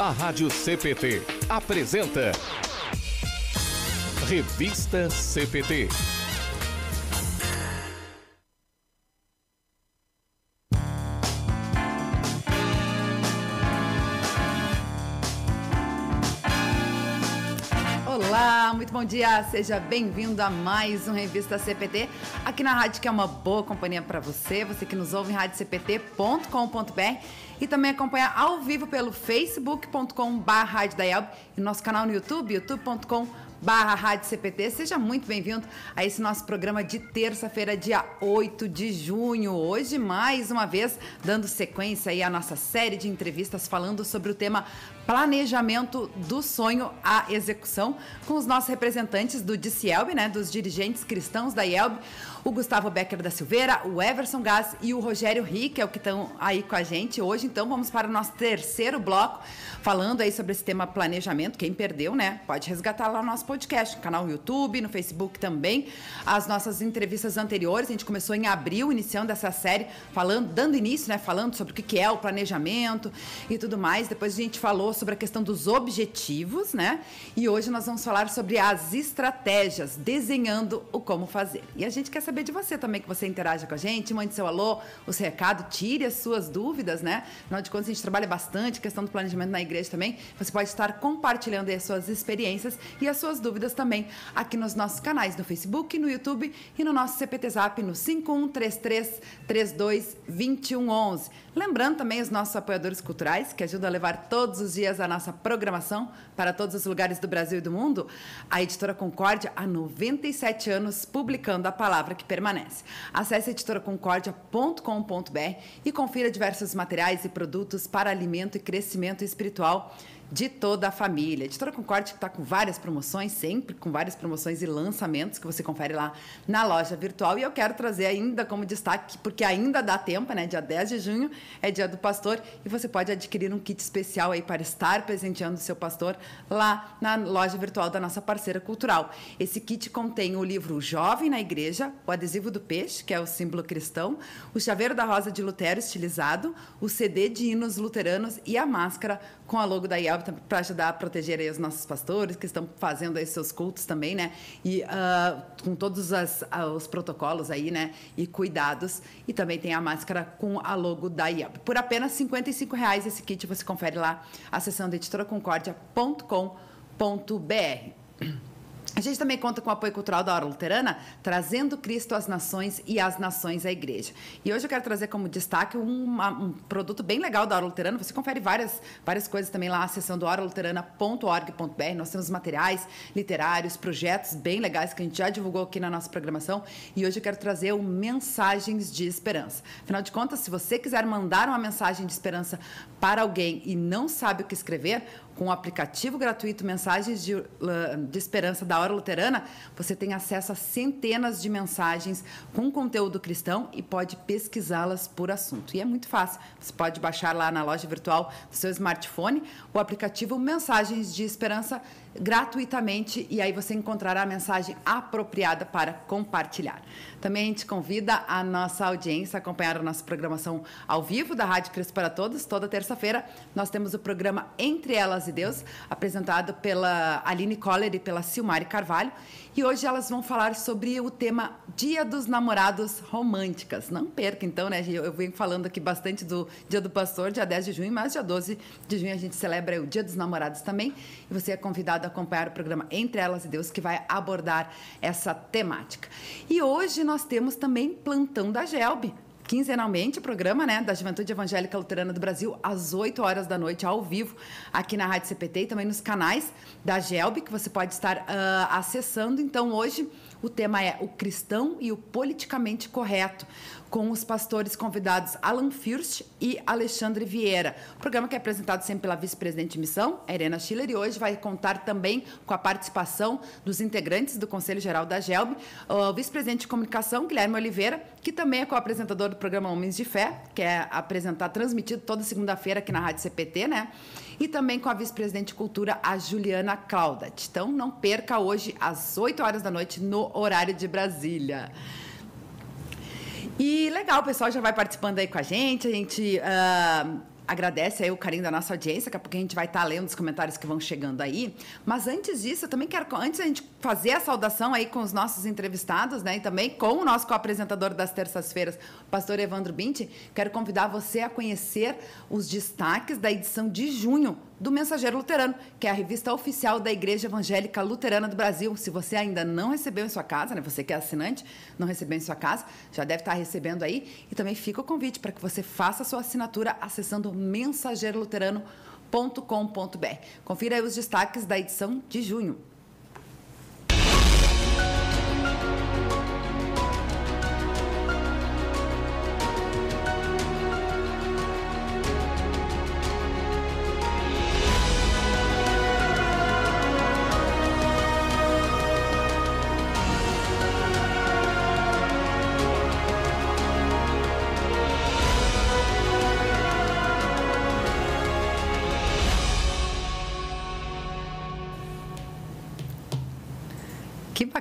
A Rádio CPT apresenta Revista CPT. Bom dia. Seja bem-vindo a mais um Revista CPT, aqui na rádio que é uma boa companhia para você, você que nos ouve em radiocpt.com.br e também acompanha ao vivo pelo facebook.com.br e nosso canal no YouTube, youtube.com.br barra Rádio CPT. Seja muito bem-vindo a esse nosso programa de terça-feira, dia 8 de junho. Hoje, mais uma vez, dando sequência aí à nossa série de entrevistas falando sobre o tema planejamento do sonho à execução, com os nossos representantes do DCIELB, né, dos dirigentes cristãos da IELB, o Gustavo Becker da Silveira, o Everson Gás e o Rogério Rick, é o que estão aí com a gente hoje. Então vamos para o nosso terceiro bloco, falando aí sobre esse tema planejamento. Quem perdeu, né, pode resgatar lá no nosso podcast, no canal no YouTube, no Facebook também. As nossas entrevistas anteriores, a gente começou em abril, iniciando essa série, falando, dando início, né, falando sobre o que é o planejamento e tudo mais. Depois a gente falou sobre a questão dos objetivos, né? E hoje nós vamos falar sobre as estratégias, desenhando o como fazer. E a gente quer saber de você também, que você interaja com a gente, mande seu alô, o seu recado, tire as suas dúvidas, né? Afinal de contas, a gente trabalha bastante questão do planejamento na igreja também. Você pode estar compartilhando as suas experiências e as suas dúvidas também aqui nos nossos canais, no Facebook, no YouTube e no nosso CPT Zap no 5133 32 2111. Lembrando também os nossos apoiadores culturais, que ajudam a levar todos os dias a nossa programação para todos os lugares do Brasil e do mundo. A editora Concórdia, há 97 anos, publicando a palavra que permanece. Acesse editoraconcordia.com.br e confira diversos materiais e produtos para alimento e crescimento espiritual de toda a família. Editora Concorde está com várias promoções, sempre com várias promoções e lançamentos que você confere lá na loja virtual. E eu quero trazer ainda como destaque, porque ainda dá tempo, né? Dia 10 de junho é dia do pastor e você pode adquirir um kit especial aí para estar presenteando o seu pastor lá na loja virtual da nossa parceira cultural. Esse kit contém o livro Jovem na Igreja, o adesivo do peixe, que é o símbolo cristão, o chaveiro da rosa de Lutero estilizado, o CD de hinos luteranos e a máscara com a logo da IELB para ajudar a proteger os nossos pastores que estão fazendo aí seus cultos também, né? E uh, com todos as, uh, os protocolos aí, né? E cuidados. E também tem a máscara com a logo da IELB. Por apenas R$ reais esse kit você confere lá acessando editoraconcordia.com.br. A gente também conta com o apoio cultural da Hora Luterana, trazendo Cristo às nações e as nações à igreja. E hoje eu quero trazer como destaque um, produto bem legal da Hora Luterana. Você confere várias, várias coisas também lá acessando horaluterana.org.br. Nós temos materiais literários, projetos bem legais que a gente já divulgou aqui na nossa programação. E hoje eu quero trazer o Mensagens de Esperança. Afinal de contas, se você quiser mandar uma mensagem de esperança para alguém e não sabe o que escrever, com o aplicativo gratuito Mensagens de, de Esperança da Hora Luterana, você tem acesso a centenas de mensagens com conteúdo cristão e pode pesquisá-las por assunto. E é muito fácil. Você pode baixar lá na loja virtual do seu smartphone o aplicativo Mensagens de Esperança gratuitamente e aí você encontrará a mensagem apropriada para compartilhar. Também a gente convida a nossa audiência a acompanhar a nossa programação ao vivo da Rádio Cristo para Todos. Toda terça-feira nós temos o programa Entre Elas e Deus, apresentado pela Aline Coller e pela Silmari Carvalho. E hoje elas vão falar sobre o tema Dia dos Namorados Românticas. Não perca, então, né? Eu venho falando aqui bastante do Dia do Pastor, dia 10 de junho, mas dia 12 de junho a gente celebra o Dia dos Namorados também. E você é convidado a acompanhar o programa Entre Elas e Deus, que vai abordar essa temática. E hoje nós temos também Plantão da Gelbe quinzenalmente o programa né, da Juventude Evangélica Luterana do Brasil, às 8 horas da noite, ao vivo, aqui na Rádio CPT e também nos canais da GELB, que você pode estar uh, acessando. Então, hoje, o tema é o cristão e o politicamente correto com os pastores convidados Alan Fürst e Alexandre Vieira. O programa que é apresentado sempre pela vice-presidente de missão, a Irena Schiller, e hoje vai contar também com a participação dos integrantes do Conselho Geral da GELB, o vice-presidente de comunicação, Guilherme Oliveira, que também é co-apresentador do programa Homens de Fé, que é apresentado, transmitido toda segunda-feira aqui na Rádio CPT, né? E também com a vice-presidente de cultura, a Juliana Claudat. Então, não perca hoje, às 8 horas da noite, no horário de Brasília. E legal, o pessoal já vai participando aí com a gente. A gente uh, agradece aí o carinho da nossa audiência, daqui a pouco a gente vai estar tá lendo os comentários que vão chegando aí. Mas antes disso, eu também quero, antes da gente fazer a saudação aí com os nossos entrevistados, né? E também com o nosso co-apresentador das terças-feiras, pastor Evandro Binti, quero convidar você a conhecer os destaques da edição de junho do Mensageiro Luterano, que é a revista oficial da Igreja Evangélica Luterana do Brasil. Se você ainda não recebeu em sua casa, né, você que é assinante, não recebeu em sua casa, já deve estar recebendo aí. E também fica o convite para que você faça a sua assinatura acessando mensageiroluterano.com.br. Confira aí os destaques da edição de junho.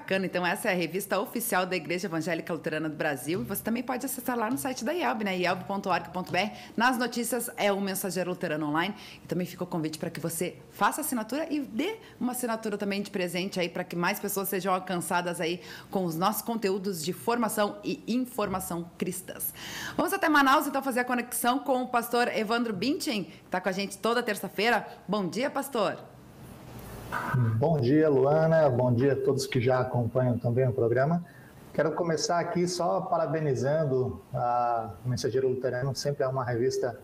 Bacana. Então, essa é a revista oficial da Igreja Evangélica Luterana do Brasil. E você também pode acessar lá no site da IELB, né? ielb.org.br. Nas notícias é o Mensageiro Luterano Online. E também fica o convite para que você faça assinatura e dê uma assinatura também de presente aí para que mais pessoas sejam alcançadas aí com os nossos conteúdos de formação e informação cristãs. Vamos até Manaus, então, fazer a conexão com o pastor Evandro Bintin, que está com a gente toda terça-feira. Bom dia, pastor. Bom dia, Luana. Bom dia a todos que já acompanham também o programa. Quero começar aqui só parabenizando a Mensageiro Luterano, sempre é uma revista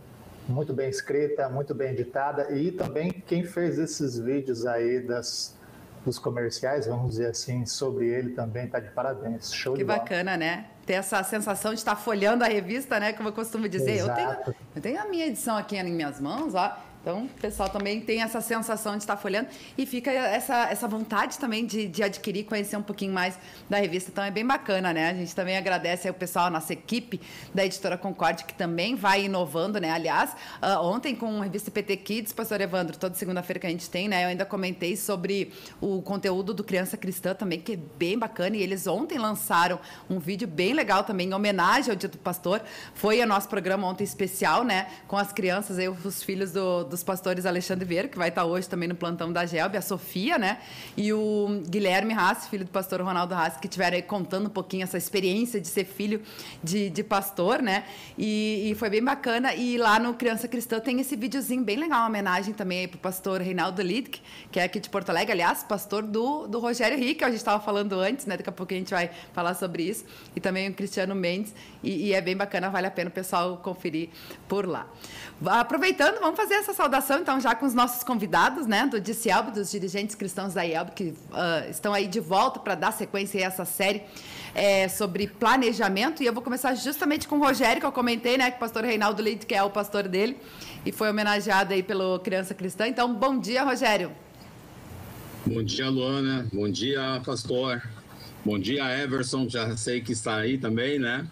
muito bem escrita, muito bem editada e também quem fez esses vídeos aí das, dos comerciais, vamos dizer assim, sobre ele também está de parabéns. Show que de bacana, bola. né? Ter essa sensação de estar folhando a revista, né? Como eu costumo dizer. Eu tenho, eu tenho a minha edição aqui em minhas mãos, ó. Então, o pessoal também tem essa sensação de estar folhando e fica essa, essa vontade também de, de adquirir, conhecer um pouquinho mais da revista. Então, é bem bacana, né? A gente também agradece ao pessoal, a nossa equipe da Editora Concorde, que também vai inovando, né? Aliás, uh, ontem com a revista PT Kids, pastor Evandro, toda segunda-feira que a gente tem, né? Eu ainda comentei sobre o conteúdo do Criança Cristã também, que é bem bacana. E eles ontem lançaram um vídeo bem legal também, em homenagem ao Dia do Pastor. Foi o nosso programa ontem especial, né? Com as crianças, aí, os filhos do dos pastores Alexandre Vieira, que vai estar hoje também no plantão da GELB, a Sofia, né? E o Guilherme Haas, filho do pastor Ronaldo Haas, que estiveram aí contando um pouquinho essa experiência de ser filho de, de pastor, né? E, e, foi bem bacana. E lá no Criança Cristã tem esse videozinho bem legal, uma homenagem também para o pastor Reinaldo Lidk, que é aqui de Porto Alegre, aliás, pastor do, do Rogério Rick, a gente estava falando antes, né? Daqui a pouco a gente vai falar sobre isso. E também o Cristiano Mendes. E, e é bem bacana, vale a pena o pessoal conferir por lá. Aproveitando, vamos fazer essa saudação, então, já com os nossos convidados, né, do DCIELB, dos dirigentes cristãos da IELB, que uh, estão aí de volta para dar sequência a essa série é, sobre planejamento. E eu vou começar justamente com o Rogério, que eu comentei, né, que o pastor Reinaldo Leite, que é o pastor dele, e foi homenageado aí pelo Criança Cristã. Então, bom dia, Rogério. Bom dia, Luana. Bom dia, pastor. Bom dia, Everson, já sei que está aí também, né?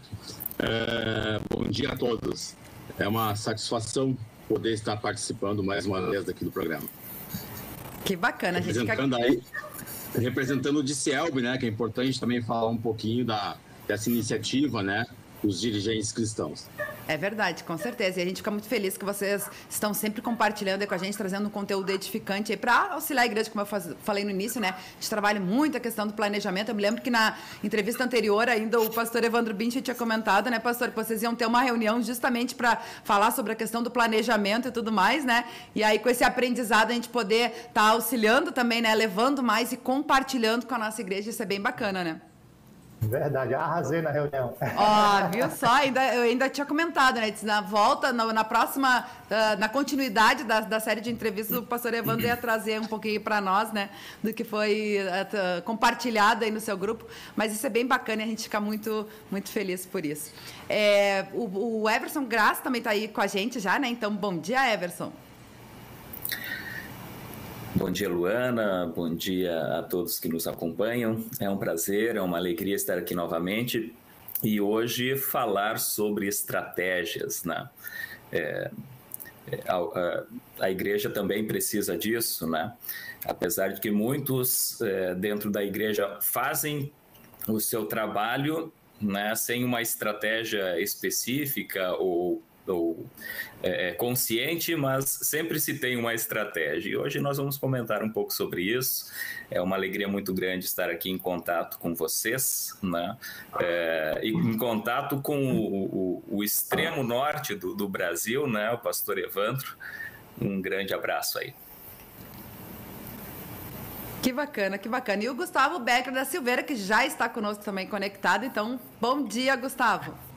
É, bom dia a todos. É uma satisfação poder estar participando mais uma vez aqui do programa. Que bacana, a gente representando aí, representando o DCELB, né, que é importante também falar um pouquinho da, dessa iniciativa, né, os dirigentes cristãos. É verdade, com certeza. E a gente fica muito feliz que vocês estão sempre compartilhando com a gente, trazendo um conteúdo edificante para auxiliar a igreja, como eu faz, falei no início, né? A gente trabalha muito a questão do planejamento. Eu me lembro que na entrevista anterior, ainda o pastor Evandro Binch tinha comentado, né, pastor, que vocês iam ter uma reunião justamente para falar sobre a questão do planejamento e tudo mais, né? E aí, com esse aprendizado, a gente poder estar tá auxiliando também, né? Levando mais e compartilhando com a nossa igreja, isso é bem bacana, né? Verdade, arrasei na reunião. Ó, viu só? Ainda, eu ainda tinha comentado, né? Na volta, na, na próxima, uh, na continuidade da, da série de entrevistas, o pastor Evandro ia trazer um pouquinho para nós, né? Do que foi uh, compartilhado aí no seu grupo. Mas isso é bem bacana e a gente fica muito, muito feliz por isso. É, o, o Everson Graça também está aí com a gente já, né? Então, bom dia, Everson. Bom dia, Luana. Bom dia a todos que nos acompanham. É um prazer, é uma alegria estar aqui novamente e hoje falar sobre estratégias. Né? É, é a, a, a, igreja também precisa disso, né? apesar de que muitos é, dentro da igreja fazem o seu trabalho né, sem uma estratégia específica ou ou é, é, consciente, mas sempre se tem uma estratégia. E hoje nós vamos comentar um pouco sobre isso. É uma alegria muito grande estar aqui em contato com vocês, né? É, em contato com o, o, o extremo norte do, do, Brasil, né? O pastor Evandro. Um grande abraço aí. Que bacana, que bacana. E o Gustavo Becker da Silveira, que já está conosco também conectado. Então, bom dia, Gustavo.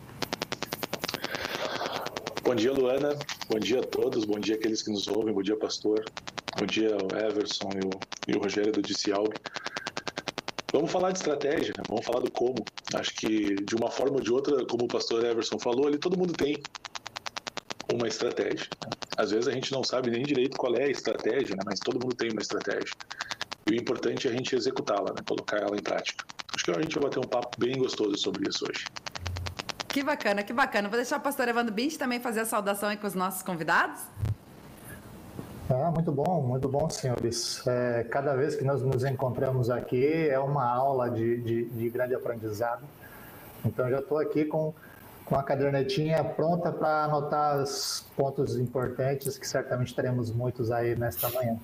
Bom dia, Luana. Bom dia a todos. Bom dia aqueles que nos ouvem. Bom dia, pastor. Bom dia, Everson e o, e o Rogério do Dicial. Vamos falar de estratégia, né? vamos falar do como. Acho que de uma forma ou de outra, como o pastor Everson falou, ali todo mundo tem uma estratégia. Né? Às vezes a gente não sabe nem direito qual é a estratégia, né? mas todo mundo tem uma estratégia. E o importante é a gente executá-la, né? colocar ela em prática. Acho que a gente vai bater um papo bem gostoso sobre isso hoje. Que bacana, que bacana. Vou deixar o pastor Evandro Bint também fazer a saudação aí com os nossos convidados. Ah, muito bom, muito bom, senhores. É, cada vez que nós nos encontramos aqui é uma aula de, de, de grande aprendizado. Então, já estou aqui com, com a cadernetinha pronta para anotar os pontos importantes, que certamente teremos muitos aí nesta manhã.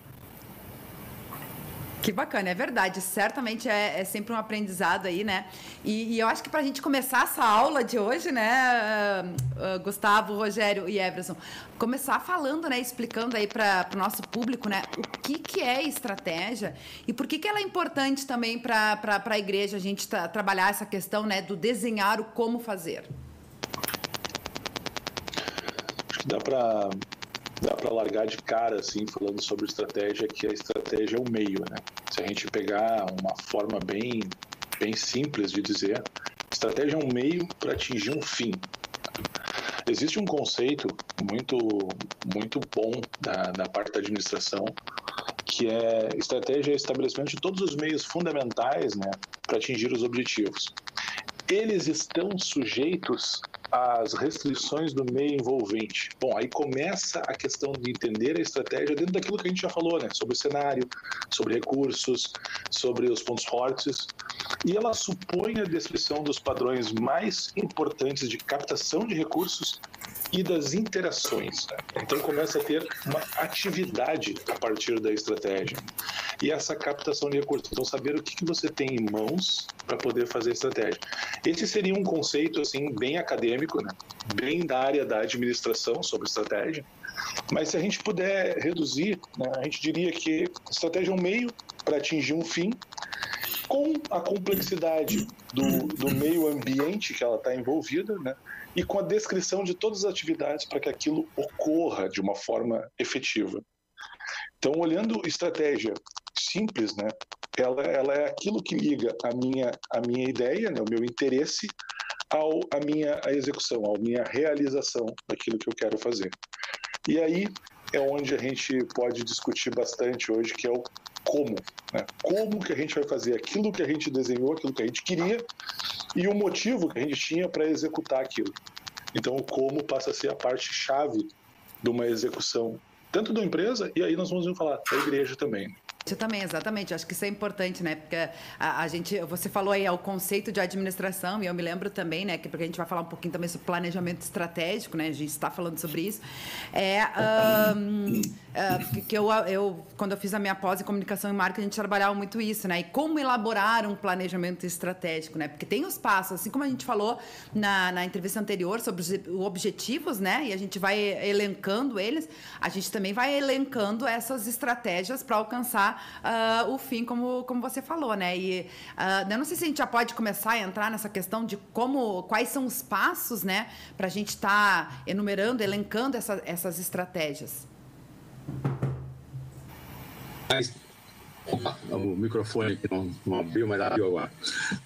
Que bacana, é verdade. Certamente é, é sempre um aprendizado aí, né? E, e eu acho que para a gente começar essa aula de hoje, né, uh, uh, Gustavo, Rogério e Everson, começar falando, né, explicando aí para o nosso público, né, o que, que é estratégia e por que, que ela é importante também para a igreja a gente tra trabalhar essa questão, né, do desenhar o como fazer. Acho que dá para dá para largar de cara, assim, falando sobre estratégia, que a estratégia é o meio, né? Se a gente pegar uma forma bem, bem simples de dizer, estratégia é um meio para atingir um fim. Existe um conceito muito, muito bom da, da parte da administração, que é estratégia é estabelecimento de todos os meios fundamentais né, para atingir os objetivos. Eles estão sujeitos as restrições do meio envolvente. Bom, aí começa a questão de entender a estratégia dentro daquilo que a gente já falou, né? Sobre o cenário, sobre recursos, sobre os pontos fortes. E ela supõe a descrição dos padrões mais importantes de captação de recursos e das interações. Né? Então começa a ter uma atividade a partir da estratégia. E essa captação de recursos. Então saber o que, que você tem em mãos para poder fazer estratégia. Esse seria um conceito assim bem acadêmico, né? bem da área da administração sobre estratégia. Mas se a gente puder reduzir, né, a gente diria que estratégia é um meio para atingir um fim com a complexidade do, do meio ambiente que ela está envolvida, né? e com a descrição de todas as atividades para que aquilo ocorra de uma forma efetiva. Então, olhando estratégia simples, né, ela, ela é aquilo que liga a minha, a minha ideia, né, o meu interesse, ao, a minha a execução, a minha realização daquilo que eu quero fazer. E aí é onde a gente pode discutir bastante hoje, que é o como. Né? Como que a gente vai fazer aquilo que a gente desenhou, aquilo que a gente queria, e o motivo que a gente tinha para executar aquilo. Então, o como passa a ser a parte chave de uma execução, tanto da empresa, e aí nós vamos falar da igreja também. Isso também, exatamente. Acho que isso é importante, né? Porque a, a, gente, você falou aí é o conceito de administração, e eu me lembro também, né? Que porque a gente vai falar um pouquinho também sobre planejamento estratégico, né? A gente está falando sobre isso. É um, uh, que eu, eu, quando eu fiz a minha pós em comunicação e marketing, a gente trabalhava muito isso, né? E como elaborar um planejamento estratégico, né? Porque tem os passos, assim como a gente falou na, na entrevista anterior sobre os objetivos, né? E a gente vai elencando eles, a gente também vai elencando essas estratégias para alcançar uh, o fim, como, como você falou, né? E uh, eu não sei se a gente já pode começar a entrar nessa questão de como, quais são os passos, né, para a gente estar tá enumerando, elencando essa, essas estratégias. Opa, o microfone não, não abriu, mas abriu agora.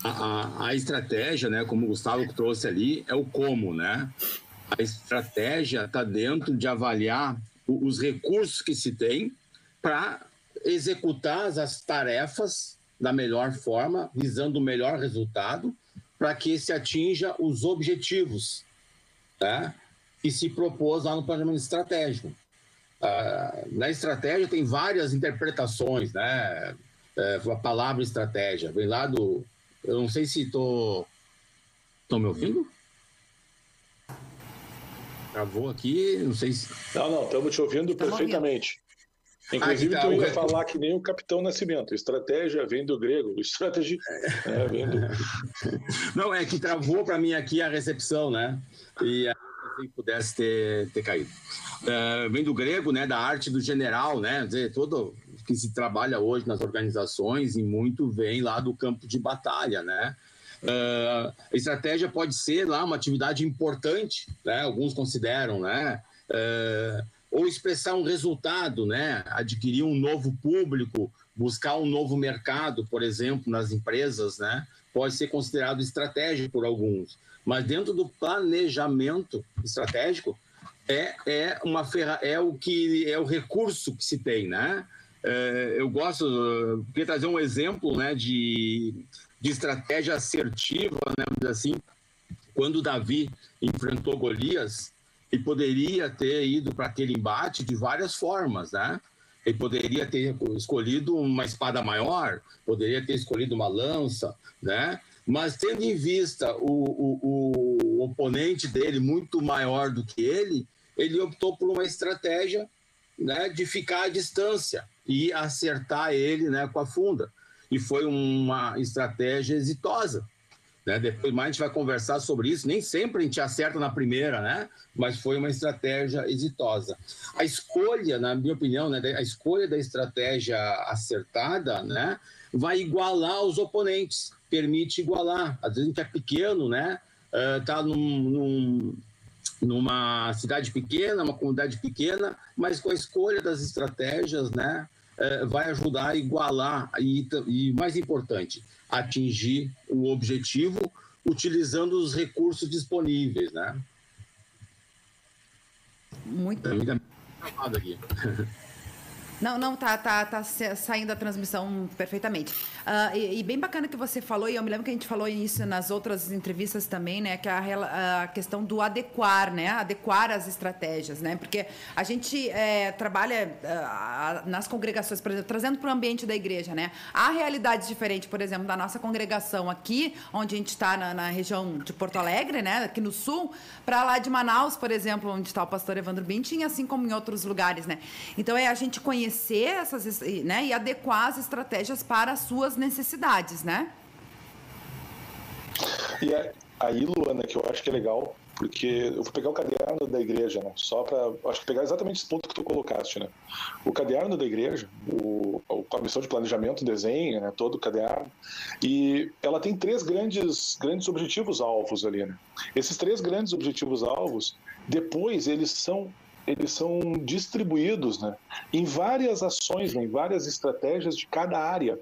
A, a, a, estratégia, né, como o Gustavo trouxe ali, é o como, né? A estratégia está dentro de avaliar os recursos que se tem para executar as tarefas da melhor forma, visando o melhor resultado, para que se atinja os objetivos né, que se propôs lá no planejamento estratégico. Uh, na estratégia tem várias interpretações, né? É, a palavra estratégia vem lá do. Eu não sei se estou. Tô... Estão me ouvindo? Travou aqui, não sei se. Não, não, estamos te ouvindo perfeitamente. Inclusive, ah, tá, tu ia falar que nem o Capitão Nascimento. Estratégia vem do grego. Strategy é, vem do... Não, é que travou para mim aqui a recepção, né? E que pudesse ter, ter caído. Uh, vem do grego, né, da arte do general, né, dizer, todo que se trabalha hoje nas organizações e muito vem lá do campo de batalha, né. Uh, a estratégia pode ser lá uma atividade importante, né, alguns consideram, né, uh, ou expressar um resultado, né, adquirir um novo público, buscar um novo mercado, por exemplo, nas empresas, né, pode ser considerado estratégia por alguns. Mas dentro do planejamento estratégico é, é uma ferra, é o que é o recurso que se tem, né? É, eu gosto, queria trazer um exemplo, né, de, de estratégia assertiva, né, assim, quando Davi enfrentou Golias, ele poderia ter ido para aquele embate de várias formas, né? Ele poderia ter escolhido uma espada maior, poderia ter escolhido uma lança, né? Mas tendo em vista o, o, o oponente dele muito maior do que ele, ele optou por uma estratégia né, de ficar à distância e acertar ele né, com a funda. E foi uma estratégia exitosa. Né? Depois mais a gente vai conversar sobre isso. Nem sempre a gente acerta na primeira, né? mas foi uma estratégia exitosa. A escolha, na minha opinião, né, a escolha da estratégia acertada né, vai igualar os oponentes permite igualar. Às vezes a gente é pequeno, né? Uh, num, num, numa cidade pequena, uma comunidade pequena, mas com a escolha das estratégias, né? Uh, vai ajudar a igualar e, e, mais importante, atingir o objetivo utilizando os recursos disponíveis, né? Muito. Aqui. Não, não, tá, tá, tá saindo a transmissão perfeitamente. Uh, e, e, bem bacana que você falou, e eu me lembro que a gente falou isso nas outras entrevistas também, né? Que a, a questão do adequar, né? Adequar as estratégias, né? Porque a gente é, trabalha uh, nas congregações, por exemplo, trazendo para o ambiente da igreja, né? Há realidades diferentes, por exemplo, da nossa congregação aqui, onde a gente está na, na, região de Porto Alegre, né? Aqui no sul, para lá de Manaus, por exemplo, onde está o pastor Evandro Bintin, assim como em outros lugares, né? Então é a gente conhecer conhecer essas, né, e adequar as estratégias para as suas necessidades, né? E aí, Luana, que eu acho que é legal, porque eu vou pegar o caderno da igreja, né? Só para, acho que pegar exatamente esse ponto que tu colocaste, né? O caderno da igreja, o, a missão de planejamento, desenho, né? Todo o caderno, e ela tem três grandes, grandes objetivos alvos ali, né? Esses três grandes objetivos alvos, depois eles são eles são distribuídos né, em várias ações, né, em várias estratégias de cada área.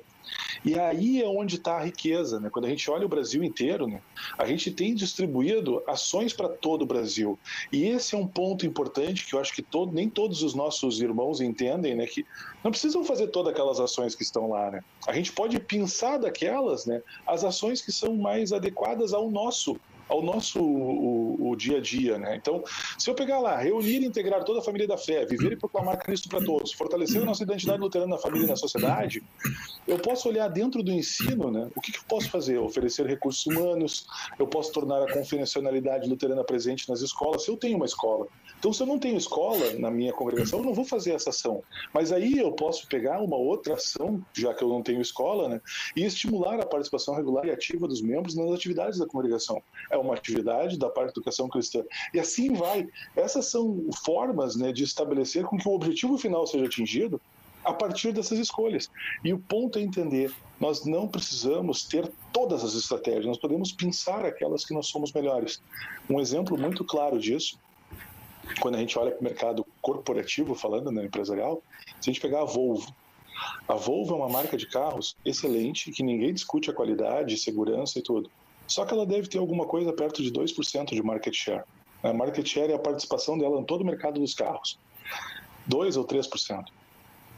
E aí é onde está a riqueza. Né? Quando a gente olha o Brasil inteiro, né, a gente tem distribuído ações para todo o Brasil. E esse é um ponto importante que eu acho que todo, nem todos os nossos irmãos entendem, né, que não precisam fazer todas aquelas ações que estão lá. Né? A gente pode pensar daquelas né, as ações que são mais adequadas ao nosso ao nosso o, o, dia a dia, né? Então, se eu pegar lá, reunir e integrar toda a família da fé, viver e proclamar Cristo para todos, fortalecer a nossa identidade luterana na família e na sociedade, eu posso olhar dentro do ensino, né? O que, que eu posso fazer? Oferecer recursos humanos, eu posso tornar a confidencialidade luterana presente nas escolas, se eu tenho uma escola. Então, se eu não tenho escola na minha congregação, eu não vou fazer essa ação. Mas aí eu posso pegar uma outra ação, já que eu não tenho escola, né, e estimular a participação regular e ativa dos membros nas atividades da congregação. É uma atividade da parte da educação cristã. E assim vai. Essas são formas né, de estabelecer com que o objetivo final seja atingido a partir dessas escolhas. E o ponto é entender, nós não precisamos ter todas as estratégias, nós podemos pensar aquelas que nós somos melhores. Um exemplo muito claro disso quando a gente olha para o mercado corporativo, falando, né, empresarial, se a gente pegar a Volvo, a Volvo é uma marca de carros excelente, que ninguém discute a qualidade, segurança e tudo. Só que ela deve ter alguma coisa perto de 2% de market share. A market share é a participação dela em todo o mercado dos carros. 2 ou 3%.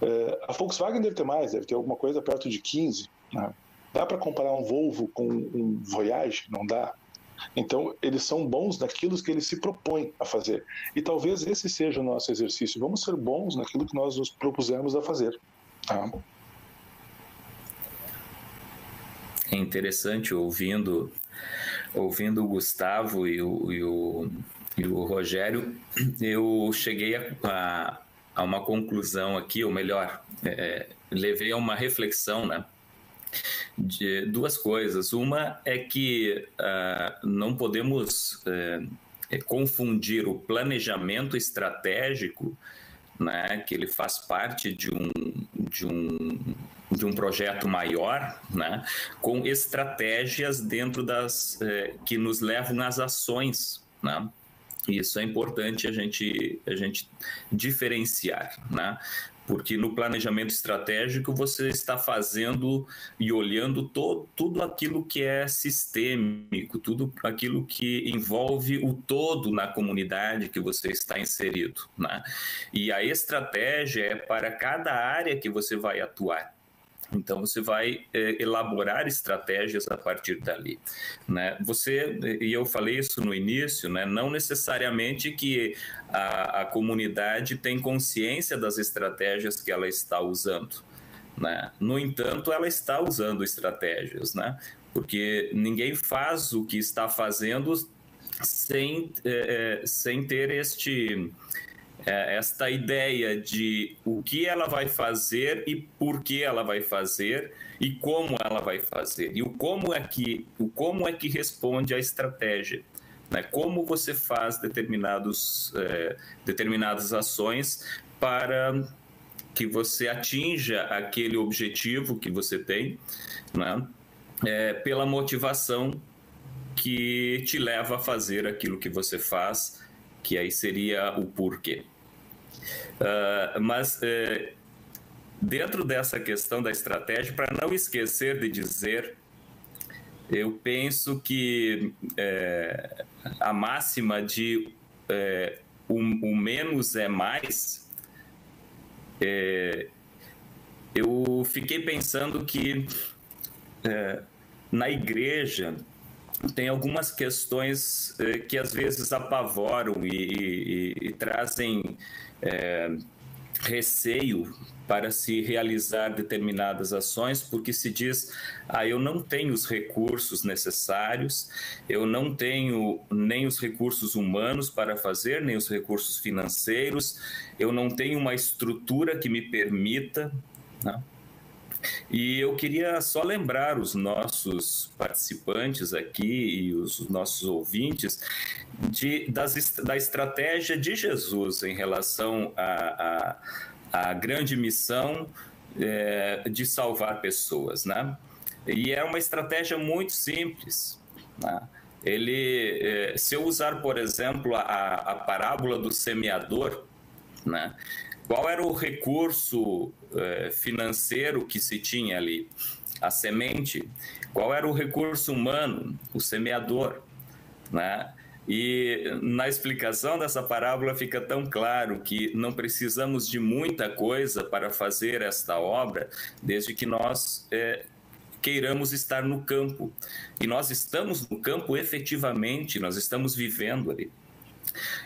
É, a Volkswagen deve ter mais, deve ter alguma coisa perto de 15%. Né? Dá para comparar um Volvo com um Voyage? Não dá. Então, eles são bons naquilo que eles se propõem a fazer. E talvez esse seja o nosso exercício. Vamos ser bons naquilo que nós nos propusemos a fazer. Tá? É interessante ouvindo ouvindo o Gustavo e o, e o, e o Rogério, eu cheguei a, a, a uma conclusão aqui, ou melhor, é, levei a uma reflexão, né? De duas coisas. Uma é que uh, não podemos uh, confundir o planejamento estratégico, né, que ele faz parte de um, de um, de um projeto maior, né, com estratégias dentro das uh, que nos levam às ações, né? Isso é importante a gente, a gente diferenciar, né? porque no planejamento estratégico você está fazendo e olhando todo, tudo aquilo que é sistêmico, tudo aquilo que envolve o todo na comunidade que você está inserido. Né? E a estratégia é para cada área que você vai atuar. Então você vai é, elaborar estratégias a partir dali, né? Você e eu falei isso no início, né? Não necessariamente que a, a comunidade tem consciência das estratégias que ela está usando, né? No entanto, ela está usando estratégias, né? Porque ninguém faz o que está fazendo sem, é, sem ter este é, esta ideia de o que ela vai fazer e por que ela vai fazer e como ela vai fazer e o como é que o como é que responde à estratégia né? como você faz determinados é, determinadas ações para que você atinja aquele objetivo que você tem né? é, pela motivação que te leva a fazer aquilo que você faz que aí seria o porquê. Uh, mas uh, dentro dessa questão da estratégia, para não esquecer de dizer, eu penso que uh, a máxima de eh, o, o, menos é mais, eu fiquei pensando que na igreja tem algumas questões que às vezes apavoram e, e, e trazem é, receio para se realizar determinadas ações, porque se diz: ah, eu não tenho os recursos necessários, eu não tenho nem os recursos humanos para fazer, nem os recursos financeiros, eu não tenho uma estrutura que me permita. Né? E eu queria só lembrar os nossos participantes aqui e os nossos ouvintes de, das, da estratégia de Jesus em relação à a, a, a, grande missão é, de salvar pessoas, né? E é uma estratégia muito simples. Né? Ele, é, se eu usar, por exemplo, a, a parábola do semeador, né? Qual era o recurso eh, financeiro que se tinha ali? A semente. Qual era o recurso humano? O semeador. Né? E na explicação dessa parábola fica tão claro que não precisamos de muita coisa para fazer esta obra, desde que nós é, queiramos estar no campo. E nós estamos no campo efetivamente, nós estamos vivendo ali.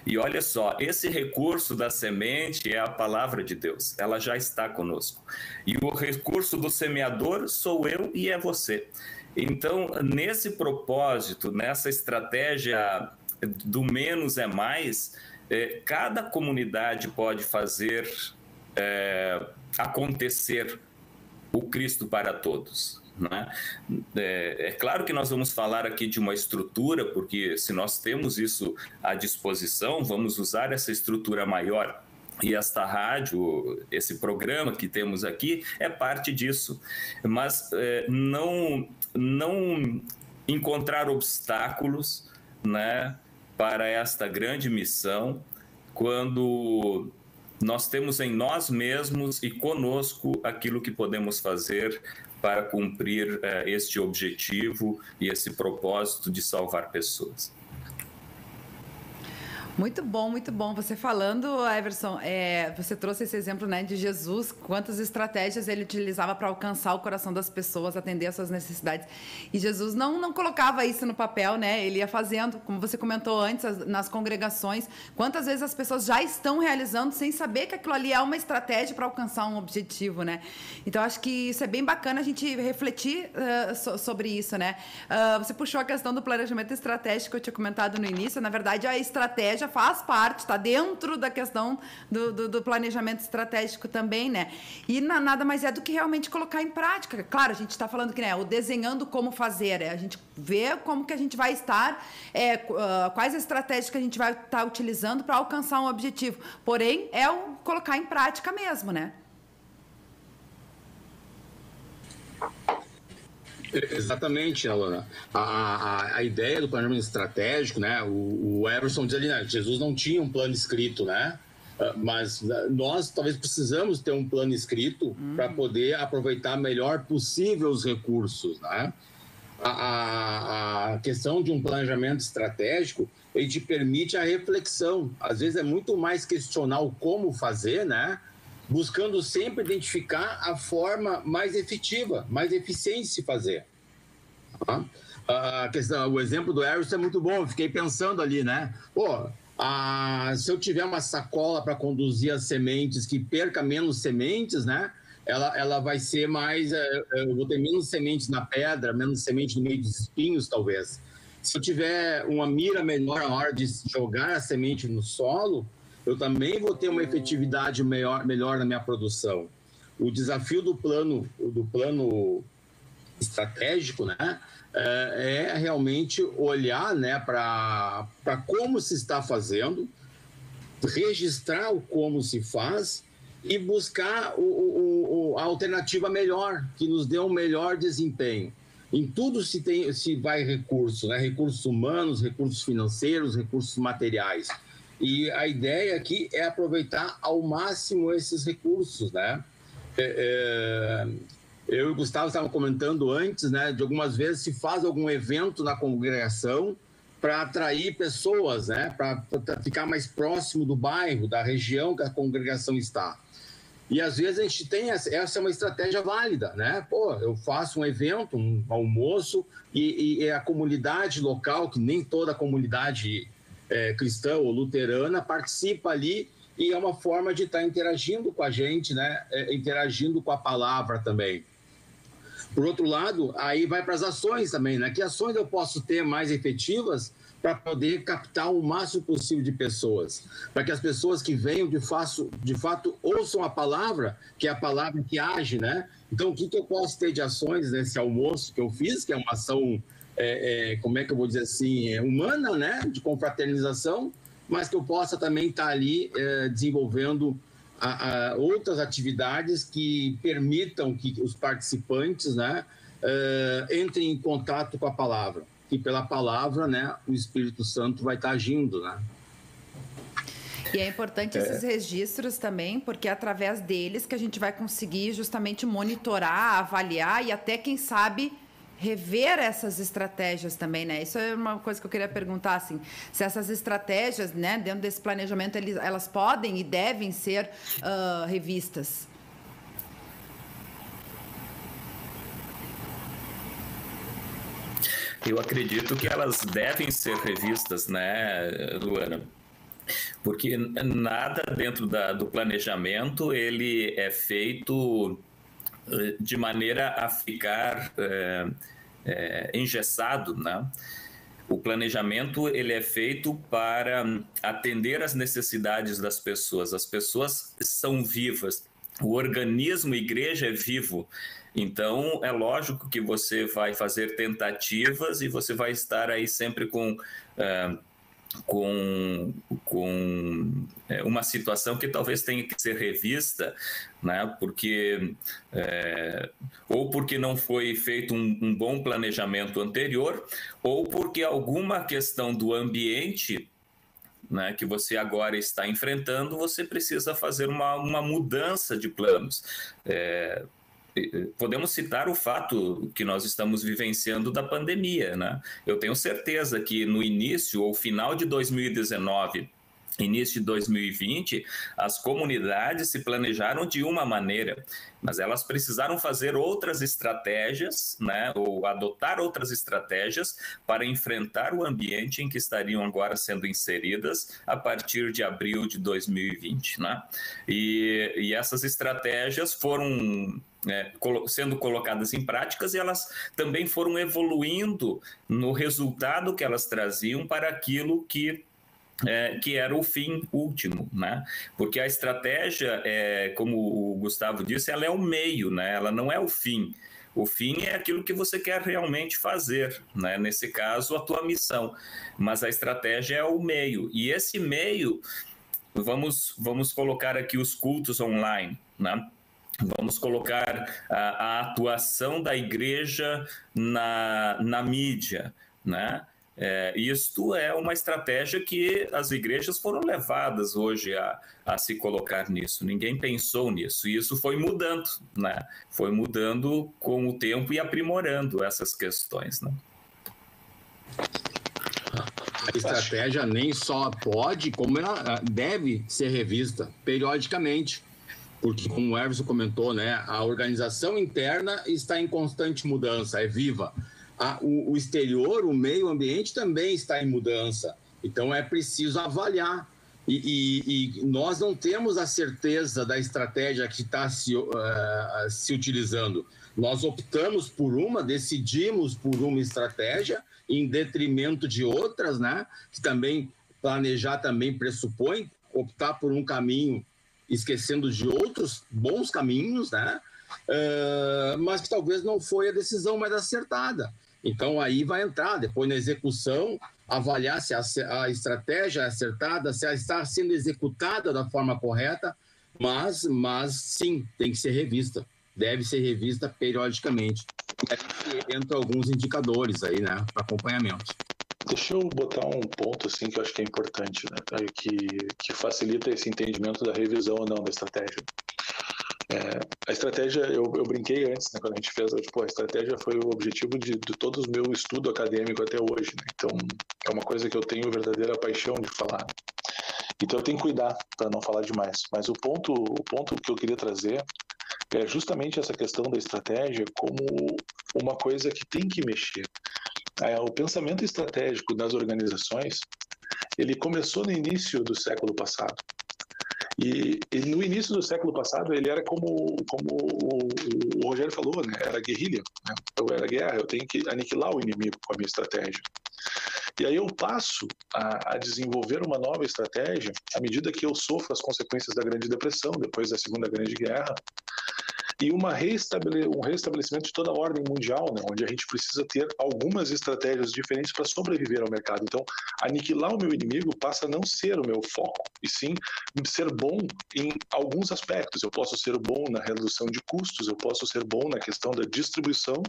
E olha só, esse recurso da semente é a palavra de Deus, ela já está conosco. E o recurso do semeador sou eu e é você. Então, nesse propósito, nessa estratégia do menos é mais, é, cada comunidade pode fazer é, acontecer o Cristo para todos. Né? É, é, claro que nós vamos falar aqui de uma estrutura, porque se nós temos isso à disposição, vamos usar essa estrutura maior. E esta rádio, esse programa que temos aqui, é parte disso. Mas é, não, não encontrar obstáculos né, para esta grande missão quando nós temos em nós mesmos e conosco aquilo que podemos fazer para cumprir uh, este objetivo e esse propósito de salvar pessoas. Muito bom, muito bom. Você falando, Everson, é, você trouxe esse exemplo né, de Jesus, quantas estratégias ele utilizava para alcançar o coração das pessoas, atender às suas necessidades. E Jesus não, não colocava isso no papel, né? Ele ia fazendo, como você comentou antes, as, nas congregações. Quantas vezes as pessoas já estão realizando sem saber que aquilo ali é uma estratégia para alcançar um objetivo, né? Então, acho que isso é bem bacana a gente refletir uh, so, sobre isso, né? Uh, você puxou a questão do planejamento estratégico que eu tinha comentado no início. Na verdade, a estratégia faz parte, está dentro da questão do, do, do, planejamento estratégico também, né? E na, nada mais é do que realmente colocar em prática. Claro, a gente está falando que né, o desenhando como fazer, é a gente vê como que a gente vai estar, é, uh, quais estratégias que a gente vai estar tá utilizando para alcançar um objetivo. Porém, é o colocar em prática mesmo, né? Exatamente, Alana. A, a, a, ideia do planejamento estratégico, né? O, o Everson diz ali, né? Jesus não tinha um plano escrito, né? Ah, mas ah, nós talvez precisamos ter um plano escrito hum. para poder aproveitar melhor possível os recursos, né? A, a, questão de um planejamento estratégico ele te permite a reflexão. Às vezes é muito mais questionar o como fazer, né? Buscando sempre identificar a forma mais efetiva, mais eficiente de se fazer. Tá? A questão, o exemplo do Harris é muito bom, fiquei pensando ali, né? Pô, a, se eu tiver uma sacola para conduzir as sementes que perca menos sementes, né? Ela, ela vai ser mais. É, é, eu vou ter menos sementes na pedra, menos semente no meio dos espinhos, talvez. Se eu tiver uma mira melhor na hora de jogar a semente no solo, eu também vou ter uma efetividade melhor, melhor na minha produção. O desafio do plano, do plano estratégico, né, é, é realmente olhar, né, para como se está fazendo, registrar o como se faz e buscar o, o, o, a alternativa melhor, que nos dê um melhor desempenho. Em tudo se, tem, se vai recurso, né? recursos humanos, recursos financeiros, recursos materiais. E a ideia aqui é aproveitar ao máximo esses recursos, né? É, é, eu e o Gustavo estavam comentando antes, né? De algumas vezes se faz algum evento na congregação para atrair pessoas, né? Para ficar mais próximo do bairro, da região que a congregação está. E às vezes a gente tem essa, essa é uma estratégia válida, né? Pô, eu faço um evento, um almoço e, e a comunidade local, que nem toda a comunidade é, cristã ou luterana participa ali e é uma forma de estar interagindo com a gente, né? É, interagindo com a palavra também. Por outro lado, aí vai para as ações também, né? Que ações eu posso ter mais efetivas para poder captar o máximo possível de pessoas, para que as pessoas que venham de fato, de fato ouçam a palavra, que é a palavra que age, né? Então, o que, que eu posso ter de ações nesse almoço que eu fiz, que é uma ação é, é, como é que eu vou dizer assim, é, humana, né, de confraternização, mas que eu possa também estar ali é, desenvolvendo a, a outras atividades que permitam que os participantes, né, é, entrem em contato com a palavra. E pela palavra, né, o Espírito Santo vai estar agindo, né. E é importante é. esses registros também, porque é através deles que a gente vai conseguir justamente monitorar, avaliar e até, quem sabe, rever essas estratégias também, né? Isso é uma coisa que eu queria perguntar, assim, se essas estratégias, né, dentro desse planejamento, elas podem e devem ser uh, revistas. Eu acredito que elas devem ser revistas, né, Luana? Porque nada dentro da, do planejamento ele é feito de maneira a ficar é, é, engessado, né? O planejamento ele é feito para atender às necessidades das pessoas. As pessoas são vivas. O organismo igreja é vivo. Então é lógico que você vai fazer tentativas e você vai estar aí sempre com uh, com, com é, uma situação que talvez tenha que ser revista, né? porque é, ou porque não foi feito um, um, bom planejamento anterior, ou porque alguma questão do ambiente né, que você agora está enfrentando, você precisa fazer uma, uma mudança de planos. É, podemos citar o fato que nós estamos vivenciando da pandemia, né? Eu tenho certeza que no início ou final de 2019 início de 2020, as comunidades se planejaram de uma maneira, mas elas precisaram fazer outras estratégias, né, ou adotar outras estratégias para enfrentar o ambiente em que estariam agora sendo inseridas a partir de abril de 2020, né? E, e essas estratégias foram é, sendo colocadas em práticas e elas também foram evoluindo no resultado que elas traziam para aquilo que é, que era o fim último, né? Porque a estratégia, é, como o Gustavo disse, ela é o meio, né? Ela não é o fim. O fim é aquilo que você quer realmente fazer, né? Nesse caso, a tua missão. Mas a estratégia é o meio. E esse meio, vamos, vamos colocar aqui os cultos online, né? Vamos colocar a, a atuação da igreja na, na mídia, né? É, isto é uma estratégia que as igrejas foram levadas hoje a, a se colocar nisso. Ninguém pensou nisso. E isso foi mudando, né? Foi mudando com o tempo e aprimorando essas questões, né? A estratégia nem só pode, como ela deve ser revista periodicamente. Porque, como o Everson comentou, né, a organização interna está em constante mudança, é viva a, o, o exterior, o meio ambiente também está em mudança. Então é preciso avaliar. E, e, e, nós não temos a certeza da estratégia que está se, uh, se utilizando. Nós optamos por uma, decidimos por uma estratégia em detrimento de outras, né? Que também planejar também pressupõe optar por um caminho esquecendo de outros bons caminhos, né? Uh, mas que talvez não foi a decisão mais acertada. Então aí vai entrar depois na execução, avaliar se a, a estratégia é acertada, se ela está sendo executada da forma correta, mas, mas sim, tem que ser revista, deve ser revista periodicamente. Entre alguns indicadores aí, né, para acompanhamento. Deixa eu botar um ponto assim que eu acho que é importante, né, que, que facilita esse entendimento da revisão ou não da estratégia. É, a estratégia, eu, eu, brinquei antes, né, quando a gente fez, tipo, a estratégia foi o objetivo de, de todo o meu estudo acadêmico até hoje. Né? Então, é uma coisa que eu tenho verdadeira paixão de falar. Então, eu tenho que cuidar para não falar demais. Mas o ponto, o ponto que eu queria trazer é justamente essa questão da estratégia como uma coisa que tem que mexer. É, o pensamento estratégico das organizações ele começou no início do século passado. E, e, no início do século passado ele era como, como o, o Rogério falou, né? era guerrilha, né? eu era guerra, eu tenho que aniquilar o inimigo com a minha estratégia. E aí eu passo a, a, desenvolver uma nova estratégia à medida que eu sofro as consequências da Grande Depressão, depois da Segunda Grande Guerra, e uma reestabele um restabelecimento de toda a ordem mundial, né, onde a gente precisa ter algumas estratégias diferentes para sobreviver ao mercado. Então, aniquilar o meu inimigo passa a não ser o meu foco, e sim ser bom em alguns aspectos. Eu posso ser bom na redução de custos, eu posso ser bom na questão da distribuição,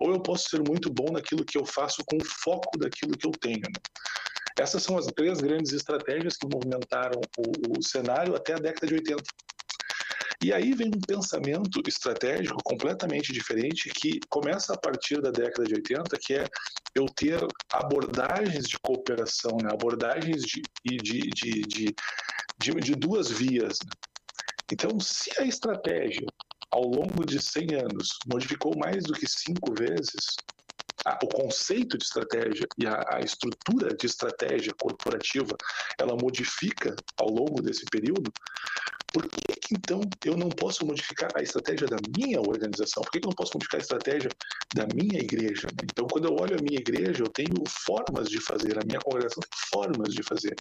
ou eu posso ser muito bom naquilo que eu faço com o foco daquilo que eu tenho. Né? Essas são as três grandes estratégias que movimentaram o, o cenário até a década de 80. E aí vem um pensamento estratégico completamente diferente que começa a partir da década de 80, que é eu ter abordagens de cooperação, né? abordagens de, de, de, de, de, duas vias. Né? Então, se a estratégia ao longo de 100 anos modificou mais do que cinco vezes, o conceito de estratégia e a, a, estrutura de estratégia corporativa ela modifica ao longo desse período, por que, que então eu não posso modificar a estratégia da minha organização? Por que, que eu não posso modificar a estratégia da minha igreja? Então, quando eu olho a minha igreja, eu tenho formas de fazer, a minha congregação tem formas de fazer.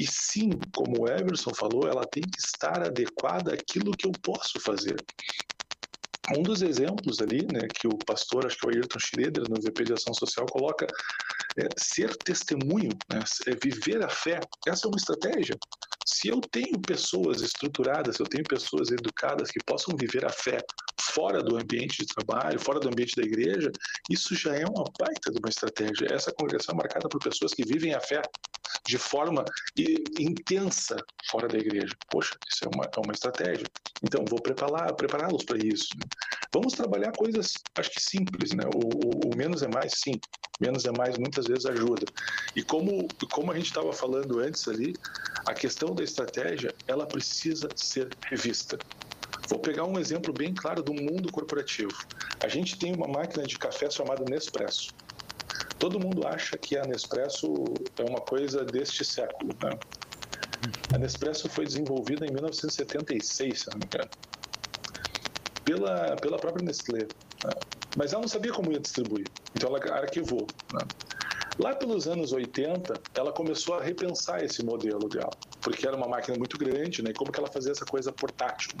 E sim, como o Everson falou, ela tem que estar adequada àquilo que eu posso fazer. Um dos exemplos ali, né, que o pastor, acho que é o Ayrton Schroeder, no VP de Ação Social, coloca é, ser testemunho, né, é viver a fé. Essa é uma estratégia. Se eu tenho pessoas estruturadas, se eu tenho pessoas educadas que possam viver a fé fora do ambiente de trabalho, fora do ambiente da igreja, isso já é uma baita de uma estratégia. Essa congregação é marcada por pessoas que vivem a fé de forma intensa fora da igreja. Poxa, isso é uma, é uma estratégia. Então, vou prepará-los prepará para isso. Né? Vamos trabalhar coisas, acho que simples, né? O, o, o, menos é mais, sim. Menos é mais muitas vezes ajuda. E como, como a gente estava falando antes ali, a questão da estratégia, ela precisa ser revista. Vou pegar um exemplo bem claro do mundo corporativo. A gente tem uma máquina de café chamada Nespresso. Todo mundo acha que a Nespresso é uma coisa deste século. Né? A Nespresso foi desenvolvida em 1976, se não me engano, pela, pela própria Nestlé. Né? Mas ela não sabia como ia distribuir, então ela arquivou. Né? Lá pelos anos 80, ela começou a repensar esse modelo dela, porque era uma máquina muito grande, né? E como que ela fazia essa coisa portátil?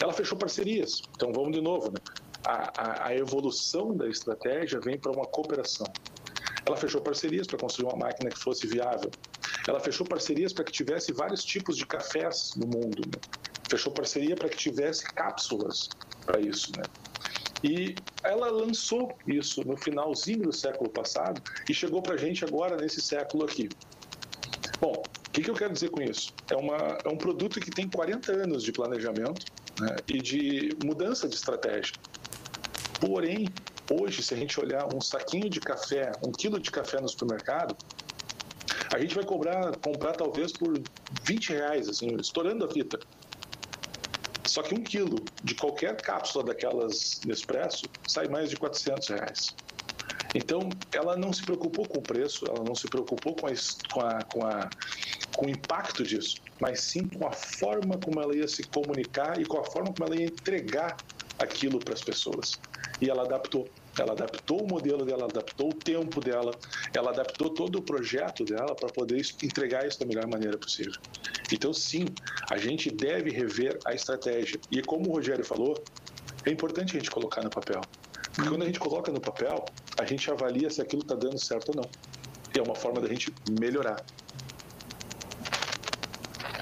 Ela fechou parcerias. Então vamos de novo, né? A, a, a evolução da estratégia vem para uma cooperação. Ela fechou parcerias para construir uma máquina que fosse viável. Ela fechou parcerias para que tivesse vários tipos de cafés no mundo. Né? Fechou parceria para que tivesse cápsulas para isso. Né? E ela lançou isso no finalzinho do século passado e chegou para a gente agora nesse século aqui. Bom, o que, que, eu quero dizer com isso? É, uma, é um produto que tem 40 anos de planejamento né, e de mudança de estratégia. Porém, hoje, se a gente olhar um saquinho de café, um quilo de café no supermercado, a gente vai cobrar, comprar talvez por 20 reais, assim, estourando a fita. Só que um quilo de qualquer cápsula daquelas Nespresso sai mais de 400 reais. Então, ela não se preocupou com o preço, ela não se preocupou com, a, com, a, com, a, com o impacto disso, mas sim com a forma como ela ia se comunicar e com a forma como ela ia entregar aquilo para as pessoas. E ela adaptou. Ela adaptou o modelo dela, adaptou o tempo dela, ela adaptou todo o projeto dela para poder entregar isso da melhor maneira possível. Então, sim, a gente deve rever a estratégia. E como o Rogério falou, é importante a gente colocar no papel. Porque quando a gente coloca no papel, a gente avalia se aquilo está dando certo ou não. E é uma forma da gente melhorar.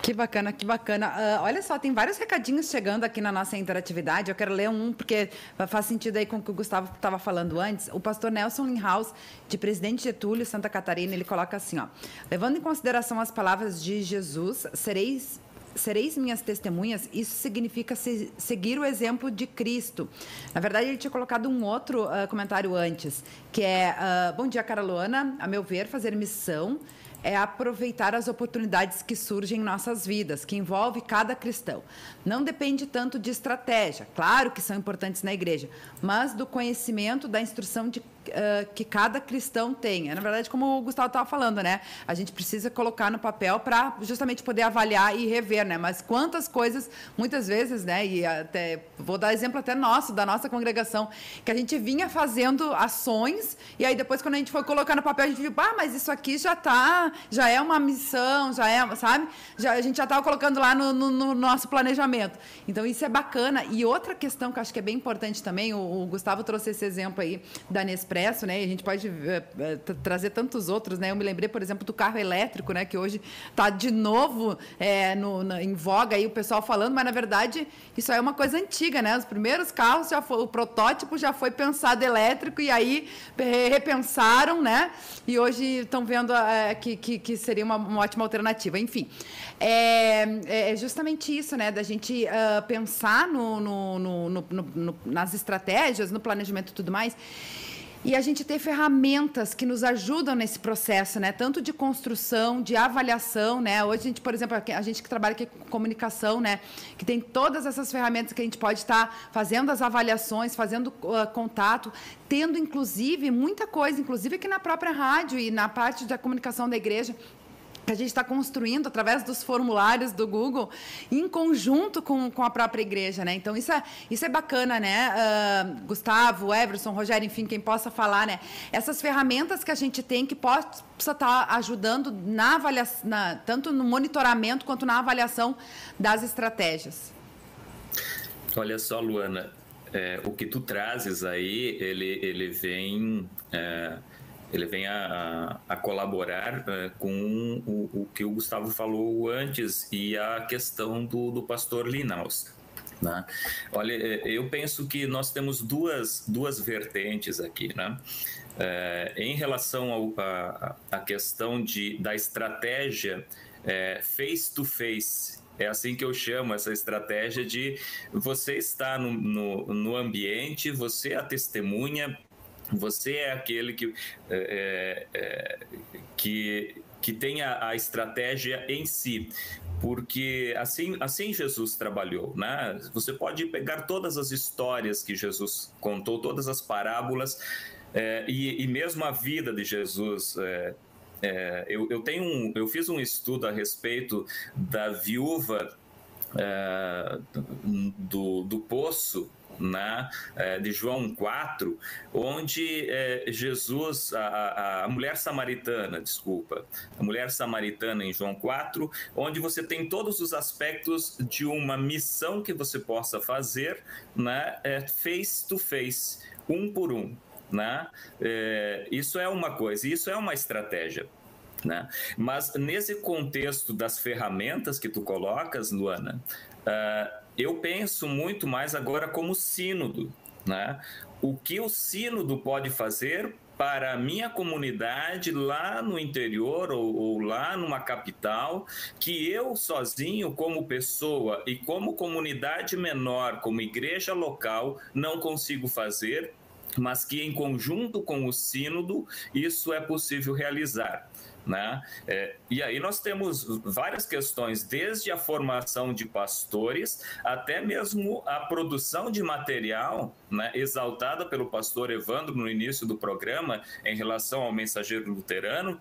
Que bacana, que bacana. Uh, olha só, tem vários recadinhos chegando aqui na nossa interatividade. Eu quero ler um, porque faz sentido aí com o que o Gustavo estava falando antes. O pastor Nelson Linhaus, de Presidente Getúlio, Santa Catarina, ele coloca assim, ó. Levando em consideração as palavras de Jesus, sereis sereis minhas testemunhas, isso significa se, seguir o exemplo de Cristo. Na verdade, ele tinha colocado um outro uh, comentário antes, que é: uh, Bom dia, Carolana. A meu ver, fazer missão é aproveitar as oportunidades que surgem em nossas vidas, que envolve cada cristão. Não depende tanto de estratégia, claro que são importantes na igreja, mas do conhecimento, da instrução de que cada cristão tenha. Na verdade, como o Gustavo estava falando, né? A gente precisa colocar no papel para justamente poder avaliar e rever, né? Mas quantas coisas, muitas vezes, né? E até vou dar exemplo até nosso, da nossa congregação, que a gente vinha fazendo ações e aí depois quando a gente foi colocar no papel a gente viu, ah, mas isso aqui já tá, já é uma missão, já é, sabe? Já, a gente já estava colocando lá no, no, no, nosso planejamento. Então isso é bacana. E outra questão que eu acho que é bem importante também, o, o Gustavo trouxe esse exemplo aí da Nespresso expresso, né? E a gente pode uh, trazer tantos outros, né? Eu me lembrei, por exemplo, do carro elétrico, né? Que hoje está de novo é, no, em voga aí o pessoal falando, mas na verdade isso é uma coisa antiga, né? Os primeiros carros já foi, o protótipo já foi pensado elétrico e aí repensaram, né? E hoje estão vendo uh, que, que, que, seria uma, uma, ótima alternativa. Enfim, é, é, justamente isso, né? Da gente uh, pensar no, no, no, nas estratégias, no planejamento e tudo mais e a gente ter ferramentas que nos ajudam nesse processo, né? Tanto de construção, de avaliação, né? Hoje a gente, por exemplo, a gente que trabalha aqui com comunicação, né? Que tem todas essas ferramentas que a gente pode estar fazendo as avaliações, fazendo uh, contato, tendo inclusive muita coisa, inclusive aqui na própria rádio e na parte da comunicação da igreja, que a gente está construindo através dos formulários do Google em conjunto com, com a própria igreja, né? Então isso é, isso é bacana, né? Uh, Gustavo, Everson, Rogério, enfim, quem possa falar, né? Essas ferramentas que a gente tem que possa estar tá ajudando na avaliação, na, tanto no monitoramento quanto na avaliação das estratégias. Olha só, Luana, é, o que tu trazes aí, ele, ele vem é, ele vem a, a colaborar uh, com o, o, que o Gustavo falou antes e a questão do, do pastor Linaus. Né? Olha, é, eu penso que nós temos duas, duas vertentes aqui. Né? É, em relação à questão de, da estratégia é, face to face, é assim que eu chamo essa estratégia de você estar no, no, no ambiente, você é a testemunha, você é aquele que, é, é, é, que que tem a, a estratégia em si porque assim, assim Jesus trabalhou, né? Você pode pegar todas as histórias que Jesus contou, todas as parábolas é, e, e, mesmo a vida de Jesus. É, eu, eu, tenho um, eu fiz um estudo a respeito da viúva do, do poço né, de João 4, onde é, Jesus, a, a, mulher samaritana, desculpa, a mulher samaritana em João 4, onde você tem todos os aspectos de uma missão que você possa fazer né, é, face to face, um por um. Né? É, isso é uma coisa, isso é uma estratégia. Né? Mas nesse contexto das ferramentas que tu colocas, Luana, uh, eu penso muito mais agora como sínodo, né? O que o sínodo pode fazer para a minha comunidade lá no interior ou, ou, lá numa capital, que eu sozinho, como pessoa e como comunidade menor, como igreja local, não consigo fazer, mas que em conjunto com o sínodo isso é possível realizar. Né? É, e aí nós temos várias questões, desde a formação de pastores até mesmo a produção de material, né, exaltada pelo pastor Evandro no início do programa em relação ao mensageiro luterano,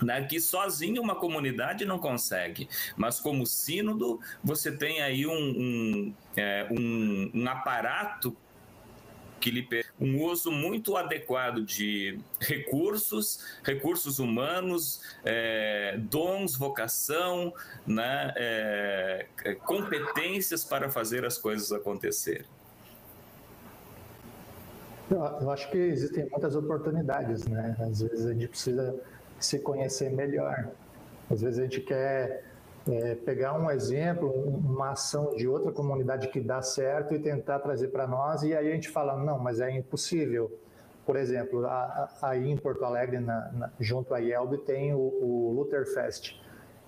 né, que sozinho uma comunidade não consegue, mas como sínodo você tem aí um, um, é, um, um aparato que lhe um uso muito adequado de recursos, recursos humanos, é, dons, vocação, né, é, competências para fazer as coisas acontecerem. Eu acho que existem muitas oportunidades, né? Às vezes a gente precisa se conhecer melhor. Às vezes a gente quer é, pegar um exemplo, uma ação de outra comunidade que dá certo e tentar trazer para nós, e aí a gente fala, não, mas é impossível. Por exemplo, a, a, aí em Porto Alegre, na, na, junto à IELB, tem o, o Luther Fest,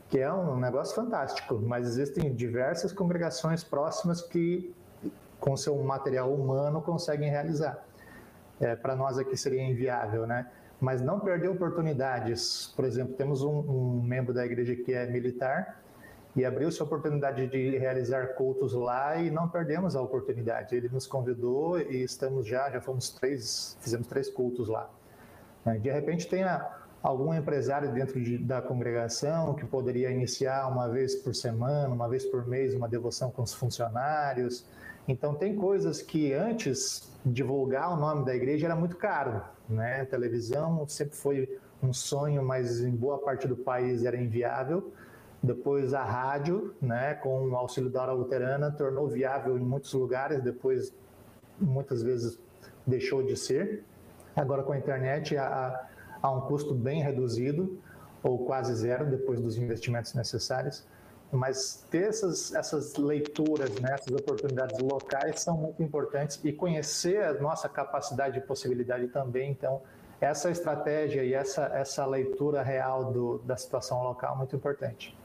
que é um negócio fantástico, mas existem diversas congregações próximas que, com seu material humano, conseguem realizar. É, para nós aqui seria inviável, né? Mas não perder oportunidades. Por exemplo, temos um, um membro da igreja que é militar, e abriu-se a oportunidade de realizar cultos lá e não perdemos a oportunidade. Ele nos convidou e estamos já, já fomos três, fizemos três cultos lá. Né, de repente tem algum empresário dentro de, da congregação que poderia iniciar uma vez por semana, uma vez por mês, uma devoção com os funcionários. Então tem coisas que antes divulgar o nome da igreja era muito caro, né? A televisão sempre foi um sonho, mas em boa parte do país era inviável. Depois a rádio, né, com o auxílio da hora luterana, tornou viável em muitos lugares, depois muitas vezes deixou de ser. Agora com a internet há, um custo bem reduzido, ou quase zero, depois dos investimentos necessários. Mas ter essas, essas leituras, né, essas oportunidades locais são muito importantes e conhecer a nossa capacidade e possibilidade também. Então, essa estratégia e essa, essa leitura real do, da situação local é muito importante.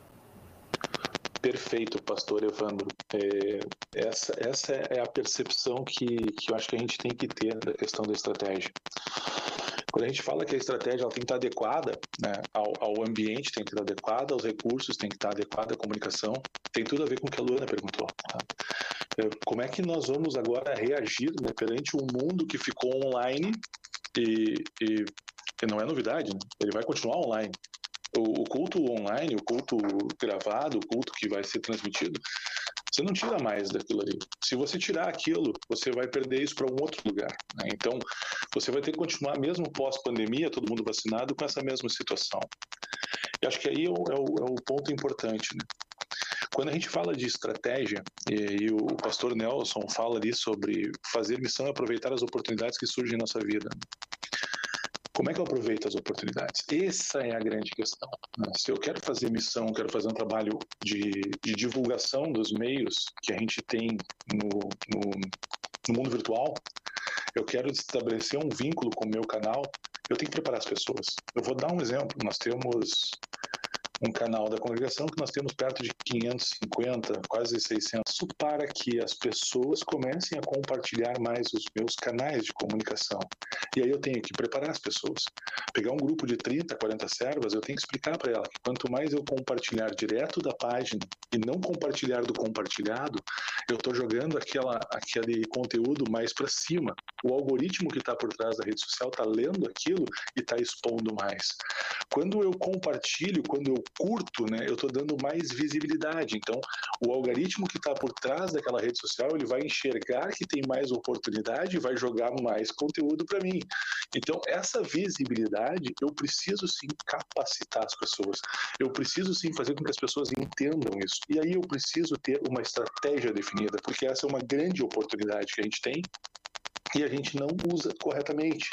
Perfeito, pastor Evandro. É, essa, essa é a percepção que, que eu acho que a gente tem que ter da questão da estratégia. Quando a gente fala que a estratégia ela tem que estar adequada né, ao, ao, ambiente, tem que estar adequada aos recursos, tem que estar adequada à comunicação, tem tudo a ver com o que a Luana perguntou. Tá? É, como é que nós vamos agora reagir né, perante um mundo que ficou online e, e, e não é novidade, né? ele vai continuar online o, culto online, o culto gravado, o culto que vai ser transmitido, você não tira mais daquilo ali. Se você tirar aquilo, você vai perder isso para um outro lugar. Né? Então, você vai ter que continuar, mesmo pós-pandemia, todo mundo vacinado, com essa mesma situação. E acho que aí é o, é o, é o ponto importante. Né? Quando a gente fala de estratégia, e, e, o pastor Nelson fala ali sobre fazer missão e aproveitar as oportunidades que surgem em nossa vida. Como é que eu aproveito as oportunidades? Essa é a grande questão. Né? Se eu quero fazer missão, quero fazer um trabalho de, de divulgação dos meios que a gente tem no, no, no mundo virtual, eu quero estabelecer um vínculo com o meu canal, eu tenho que preparar as pessoas. Eu vou dar um exemplo. Nós temos um canal da congregação que nós temos perto de 550, quase 600, para que as pessoas comecem a compartilhar mais os meus canais de comunicação. E aí eu tenho que preparar as pessoas. Pegar um grupo de 30, 40 servas, eu tenho que explicar para ela que quanto mais eu compartilhar direto da página e não compartilhar do compartilhado, eu estou jogando aquela, aquele conteúdo mais para cima. O algoritmo que está por trás da rede social está lendo aquilo e está expondo mais. Quando eu compartilho, quando eu curto, né, eu estou dando mais visibilidade. Então, o algoritmo que está por trás daquela rede social, ele vai enxergar que tem mais oportunidade e vai jogar mais conteúdo para mim. Então, essa visibilidade, eu preciso sim capacitar as pessoas. Eu preciso sim fazer com que as pessoas entendam isso. E aí eu preciso ter uma estratégia definida, porque essa é uma grande oportunidade que a gente tem e a gente não usa corretamente.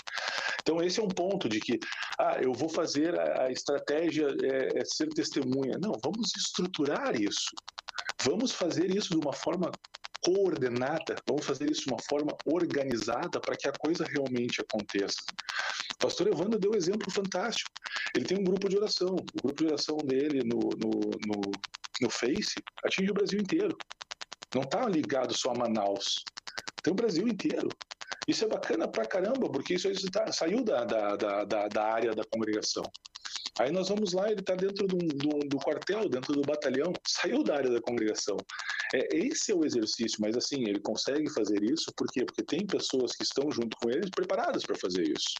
Então, esse é um ponto de que, ah, eu vou fazer a, a estratégia é, é ser testemunha. Não, vamos estruturar isso. Vamos fazer isso de uma forma coordenada, vamos fazer isso de uma forma organizada para que a coisa realmente aconteça. O pastor Evandro deu um exemplo fantástico. Ele tem um grupo de oração. O grupo de oração dele no, no, no, no Face atinge o Brasil inteiro. Não está ligado só a Manaus. Tem o Brasil inteiro. Isso é bacana pra caramba, porque isso, tá, saiu da, da, da, da, área da congregação. Aí nós vamos lá, ele está dentro do, do, do, quartel, dentro do batalhão, saiu da área da congregação. É, esse é o exercício, mas assim, ele consegue fazer isso por quê? Porque tem pessoas que estão junto com ele preparadas para fazer isso.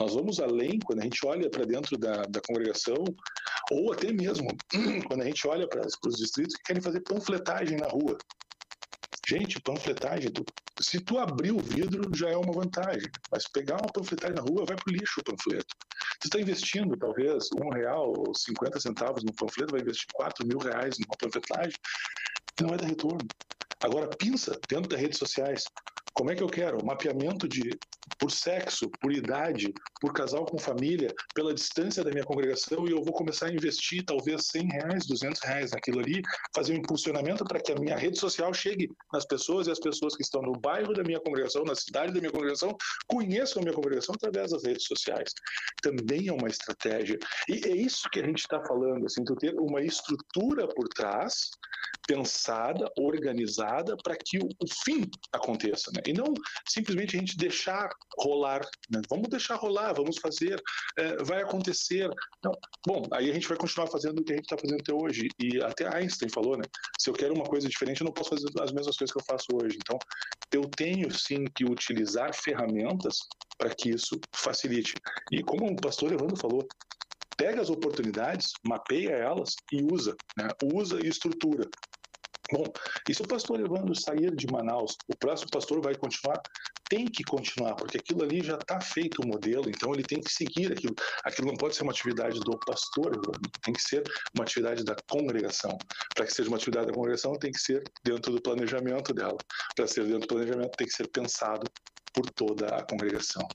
Nós vamos além, quando a gente olha para dentro da, da congregação, ou até mesmo quando a gente olha para os distritos que querem fazer panfletagem na rua. Gente, panfletagem, tu, se tu abrir o vidro já é uma vantagem, mas pegar uma panfletagem na rua vai pro lixo o panfleto. Tu está investindo talvez um real ou 50 centavos no panfleto, vai investir 4 mil reais numa panfletagem, não vai dar retorno. Agora, pensa dentro das redes sociais, como é que eu quero? Mapeamento de por sexo, por idade, por casal com família, pela distância da minha congregação e eu vou começar a investir talvez 100 reais, 200 reais naquilo ali, fazer um impulsionamento para que a minha rede social chegue nas pessoas e as pessoas que estão no bairro da minha congregação, na cidade da minha congregação, conheçam a minha congregação através das redes sociais. Também é uma estratégia. E é isso que a gente está falando, assim, tu ter uma estrutura por trás, pensada, organizada, para que o, o fim aconteça, né? E não simplesmente a gente deixar rolar. Né? Vamos deixar rolar, vamos fazer, é, vai acontecer. Não. Bom, aí a gente vai continuar fazendo o que a gente está fazendo até hoje. E até Einstein falou, né? Se eu quero uma coisa diferente, eu não posso fazer as mesmas coisas que eu faço hoje. Então, eu tenho sim que utilizar ferramentas para que isso facilite. E como o pastor Evandro falou, pega as oportunidades, mapeia elas e usa, né? usa e estrutura. Bom, e se o pastor Evandro sair de Manaus, o próximo pastor vai continuar? Tem que continuar, porque aquilo ali já está feito o modelo, então ele tem que seguir aquilo. Aquilo não pode ser uma atividade do pastor, tem que ser uma atividade da congregação. Para que seja uma atividade da congregação, tem que ser dentro do planejamento dela. Para ser dentro do planejamento, tem que ser pensado por toda a congregação.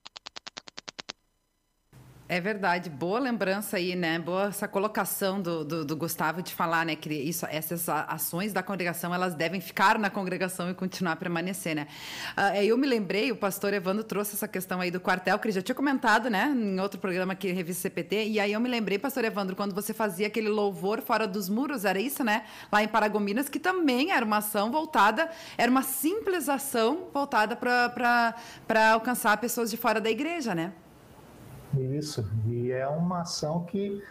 É verdade, boa lembrança aí, né? Boa essa colocação do, do, do, Gustavo de falar, né? Que isso, essas ações da congregação elas devem ficar na congregação e continuar a permanecer, né? Uh, eu me lembrei, o pastor Evandro trouxe essa questão aí do quartel, que ele já tinha comentado, né? Em outro programa aqui, Revista CPT, e aí eu me lembrei, pastor Evandro, quando você fazia aquele louvor fora dos muros, era isso, né? Lá em Paragominas, que também era uma ação voltada, era uma simples ação voltada para alcançar pessoas de fora da igreja, né? Isso, e é uma ação que,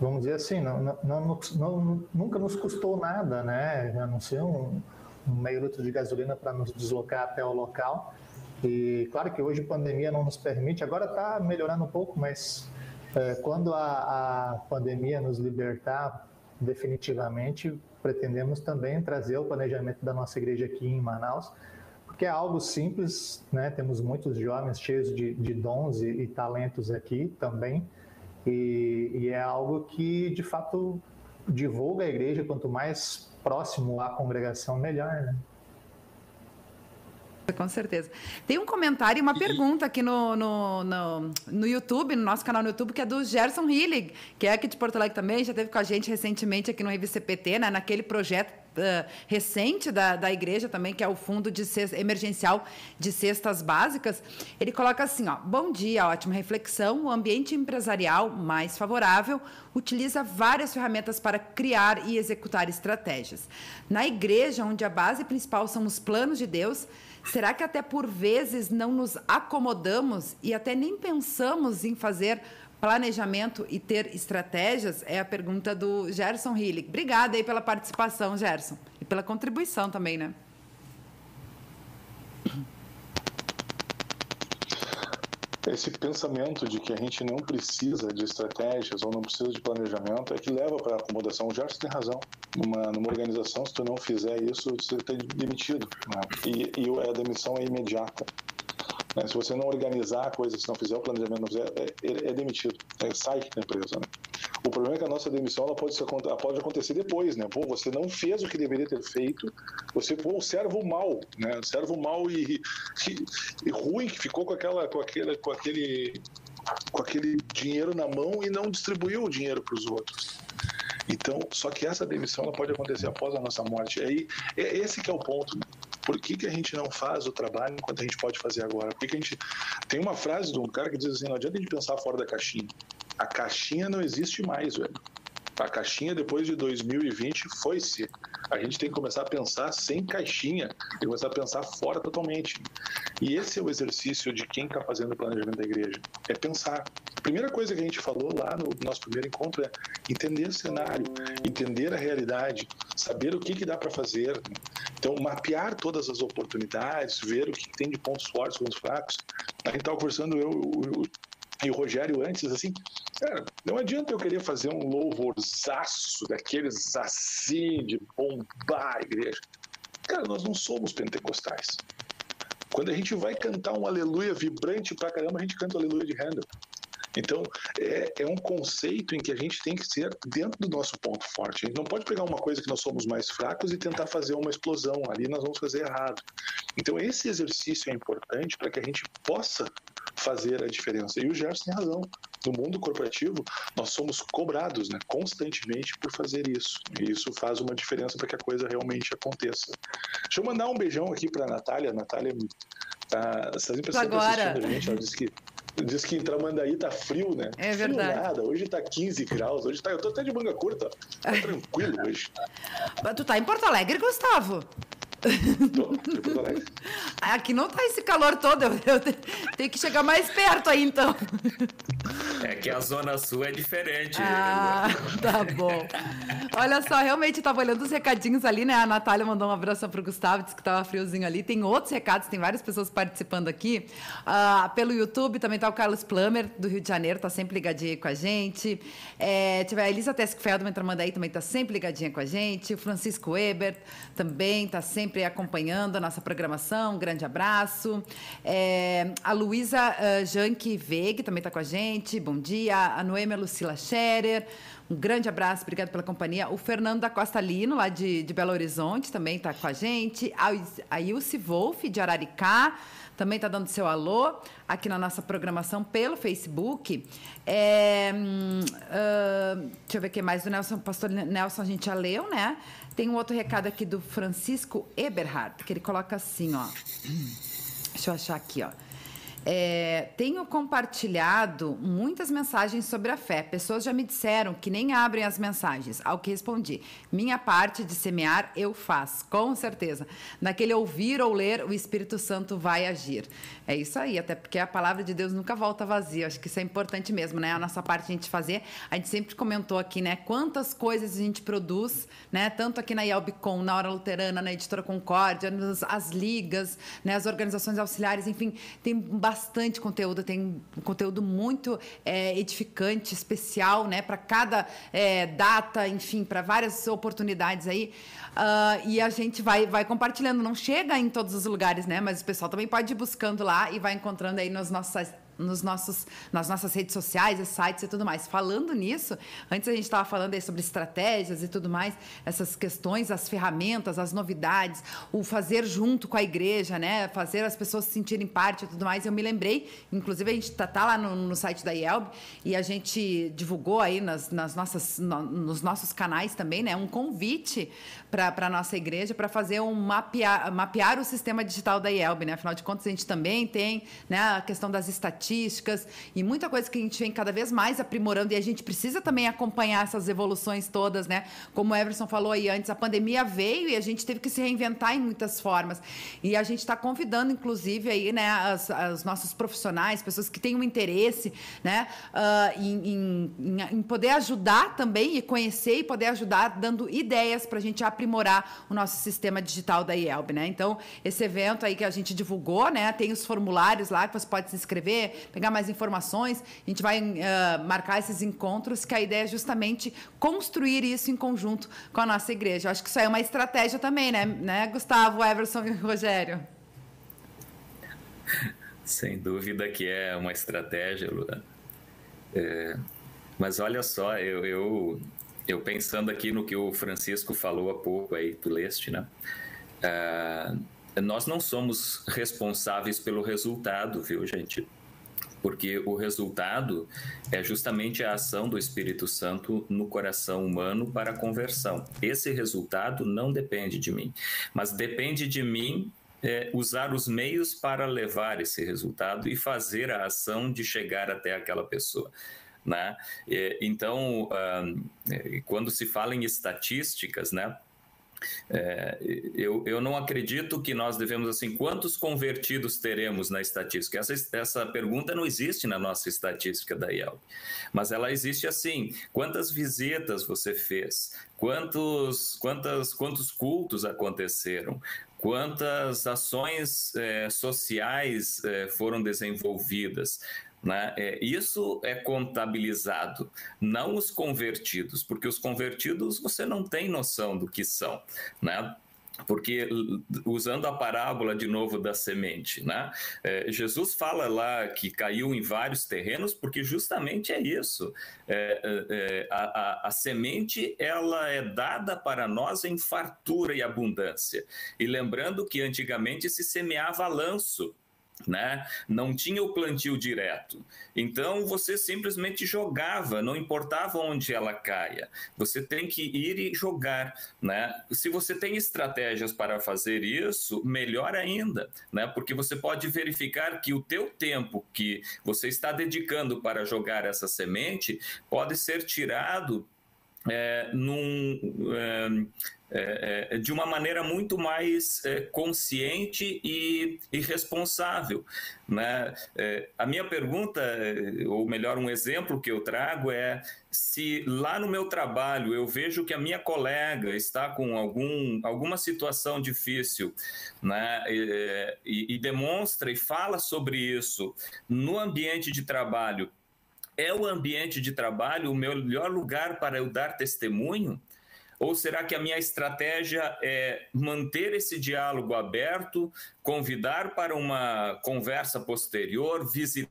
vamos dizer assim, não, não, não, nunca nos custou nada, né? A não ser um, um meio litro de gasolina para nos deslocar até o local. E claro que hoje a pandemia não nos permite, agora está melhorando um pouco, mas é, quando a, a pandemia nos libertar definitivamente, pretendemos também trazer o planejamento da nossa igreja aqui em Manaus que é algo simples, né? Temos muitos jovens cheios de, de dons e, e, talentos aqui também, e, e, é algo que de fato divulga a igreja. Quanto mais próximo à congregação, melhor, né? Com certeza. Tem um comentário e uma pergunta aqui no, no, no, no, YouTube, no nosso canal no YouTube, que é do Gerson Hillig, que é aqui de Porto Alegre também, já teve com a gente recentemente aqui no Revista CPT, né, naquele projeto uh, recente da, da igreja também, que é o Fundo de Cesta, Emergencial de Cestas Básicas. Ele coloca assim, ó, bom dia, ótima reflexão, o ambiente empresarial mais favorável utiliza várias ferramentas para criar e executar estratégias. Na igreja, onde a base principal são os planos de Deus, será que até por vezes não nos acomodamos e até nem pensamos em fazer planejamento e ter estratégias? É a pergunta do Gerson Hillig. Obrigada aí pela participação, Gerson, e pela contribuição também, né? Esse pensamento de que a gente não precisa de estratégias ou não precisa de planejamento é que leva para a acomodação. O Gerson tem razão. Numa, organização, se tu não fizer isso, você está demitido. Né? E, e a demissão é imediata. Né? Se você não organizar a coisa, se não fizer o planejamento, não fizer, é, é demitido, é, sai da empresa. Né? O problema é que a nossa demissão ela pode, ser, pode acontecer depois, né? Pô, você não fez o que deveria ter feito, você foi um servo mal, né? Servo mal e, e, e, ruim que ficou com aquela, com aquele, com aquele, com aquele dinheiro na mão e não distribuiu o dinheiro para os outros. Então, só que essa demissão ela pode acontecer após a nossa morte. Aí, é esse que é o ponto. Por que, que a gente não faz o trabalho enquanto a gente pode fazer agora? Por que, que a gente tem uma frase de um cara que diz assim: não adianta a gente pensar fora da caixinha. A caixinha não existe mais, velho. A caixinha depois de 2020 foi-se. A gente tem que começar a pensar sem caixinha, tem que começar a pensar fora totalmente. E esse é o exercício de quem está fazendo o planejamento da igreja. É pensar. A primeira coisa que a gente falou lá no nosso primeiro encontro é entender o cenário, entender a realidade, saber o que, que dá para fazer. Então, mapear todas as oportunidades, ver o que tem de pontos fortes, pontos fracos. A gente estava conversando, eu, eu, e o Rogério antes, assim, cara, não adianta eu querer fazer um louvorzaço daqueles assim, de bombar a igreja. Cara, nós não somos pentecostais. Quando a gente vai cantar um aleluia vibrante pra caramba, a gente canta o aleluia de Handel. Então, é, é, um conceito em que a gente tem que ser dentro do nosso ponto forte. A gente não pode pegar uma coisa que nós somos mais fracos e tentar fazer uma explosão. Ali nós vamos fazer errado. Então, esse exercício é importante para que a gente possa fazer a diferença. E o Gerson tem razão. No mundo corporativo, nós somos cobrados né, constantemente por fazer isso. E isso faz uma diferença para que a coisa realmente aconteça. Deixa eu mandar um beijão aqui para a Natália. A Natália, tá, sempre está assistindo a gente. Ela disse que Diz que em Tramandaí tá frio, né? É frio verdade. nada. Hoje tá 15 graus. Hoje tá. Eu tô até de manga curta. Tá tranquilo hoje. Mas tu tá em Porto Alegre, Gustavo? Aqui não tá esse calor todo, eu, eu tenho que chegar mais perto aí então. Que a Zona Sul é diferente. Ah, tá bom. Olha só, realmente eu tava olhando os recadinhos ali, né? A Natália mandou um abraço pro Gustavo, disse que tava friozinho ali. Tem outros recados, tem várias pessoas participando aqui. Uh, pelo YouTube também tá o Carlos Plummer, do Rio de Janeiro, tá sempre ligadinho aí com a gente. É, tiver a Elisa Tesk Feldman aí também tá sempre ligadinha com a gente. O Francisco Ebert também tá sempre acompanhando a nossa programação. Um grande abraço. É, a Luísa uh, Janke Veg também está com a gente. Bom dia. A Noêmia Lucila Scherer. Um grande abraço, obrigado pela companhia. O Fernando da Costa Lino, lá de, de Belo Horizonte, também está com a gente. A, Ilse Wolf, de Araricá, também está dando seu alô aqui na nossa programação pelo Facebook. É, uh, deixa eu ver o que mais. O Nelson, pastor Nelson, a gente já leu, né? Tem um outro recado aqui do Francisco Eberhard, que ele coloca assim, ó. Deixa eu achar aqui, ó. É, tenho compartilhado muitas mensagens sobre a fé. Pessoas já me disseram que nem abrem as mensagens. Ao que respondi: minha parte de semear eu faço, com certeza. Naquele ouvir ou ler, o Espírito Santo vai agir. É isso aí, até porque a palavra de Deus nunca volta vazia. Acho que isso é importante mesmo, né? A nossa parte a gente fazer. A gente sempre comentou aqui, né? Quantas coisas a gente produz, né? Tanto aqui na Yelbicom, na Hora Luterana, na Editora Concórdia, nas, as ligas, né? as organizações auxiliares, enfim, tem bastante bastante conteúdo, tem um conteúdo muito é, edificante, especial, né? Para cada é, data, enfim, para várias oportunidades aí. Uh, e a gente vai, vai compartilhando. Não chega em todos os lugares, né? Mas o pessoal também pode ir buscando lá e vai encontrando aí nas nossas nos nossos, nas nossas redes sociais, sites e tudo mais. Falando nisso, antes a gente estava falando aí sobre estratégias e tudo mais, essas questões, as ferramentas, as novidades, o fazer junto com a igreja, né? Fazer as pessoas se sentirem parte e tudo mais. Eu me lembrei, inclusive a gente tá, tá lá no, no, site da IELB e a gente divulgou aí nas, nas nossas, no, nos nossos canais também, né? Um convite para a nossa igreja para fazer um mapear, mapear o sistema digital da IELB, né? Afinal de contas, a gente também tem né, a questão das estatísticas e muita coisa que a gente vem cada vez mais aprimorando e a gente precisa também acompanhar essas evoluções todas, né? Como o Everson falou aí antes, a pandemia veio e a gente teve que se reinventar em muitas formas. E a gente está convidando, inclusive, aí, né, as, os nossos profissionais, pessoas que têm um interesse, né, uh, em, em, em, poder ajudar também e conhecer e poder ajudar dando ideias para a gente aprimorar o nosso sistema digital da IELB, né? Então, esse evento aí que a gente divulgou, né, tem os formulários lá que você pode se inscrever, pegar mais informações. A gente vai uh, marcar esses encontros, que a ideia é justamente construir isso em conjunto com a nossa igreja. Eu acho que isso aí é uma estratégia também, né, né Gustavo, Everson e Rogério? Sem dúvida que é uma estratégia, Luana. É, mas olha só, eu, eu, eu, pensando aqui no que o Francisco falou há pouco aí, tu leste, né? É, nós não somos responsáveis pelo resultado, viu, gente? Porque o resultado é justamente a ação do Espírito Santo no coração humano para a conversão. Esse resultado não depende de mim, mas depende de mim é, usar os meios para levar esse resultado e fazer a ação de chegar até aquela pessoa. Né? Então, quando se fala em estatísticas, né, é, eu, eu não acredito que nós devemos, assim, quantos convertidos teremos na estatística? Essa, essa pergunta não existe na nossa estatística da IELB, mas ela existe assim: quantas visitas você fez? Quantos, quantas, quantos cultos aconteceram? Quantas ações é, sociais é, foram desenvolvidas? Né? É, isso é contabilizado, não os convertidos, porque os convertidos você não tem noção do que são. Né? porque usando a parábola de novo da semente, né? É, Jesus fala lá que caiu em vários terrenos, porque justamente é isso. É, é, é a, a, a, semente ela é dada para nós em fartura e abundância. E lembrando que antigamente se semeava lanço né? Não tinha o plantio direto. Então você simplesmente jogava, não importava onde ela caia. Você tem que ir e jogar, né? Se você tem estratégias para fazer isso, melhor ainda, né? Porque você pode verificar que o teu tempo que você está dedicando para jogar essa semente pode ser tirado é, num, é, é, é, de uma maneira muito mais é, consciente e, responsável. Né? A minha pergunta, ou melhor, um exemplo que eu trago é se lá no meu trabalho eu vejo que a minha colega está com algum, alguma situação difícil né? e, e demonstra e fala sobre isso no ambiente de trabalho, é o ambiente de trabalho o melhor lugar para eu dar testemunho? Ou será que a minha estratégia é manter esse diálogo aberto, convidar para uma conversa posterior, visitar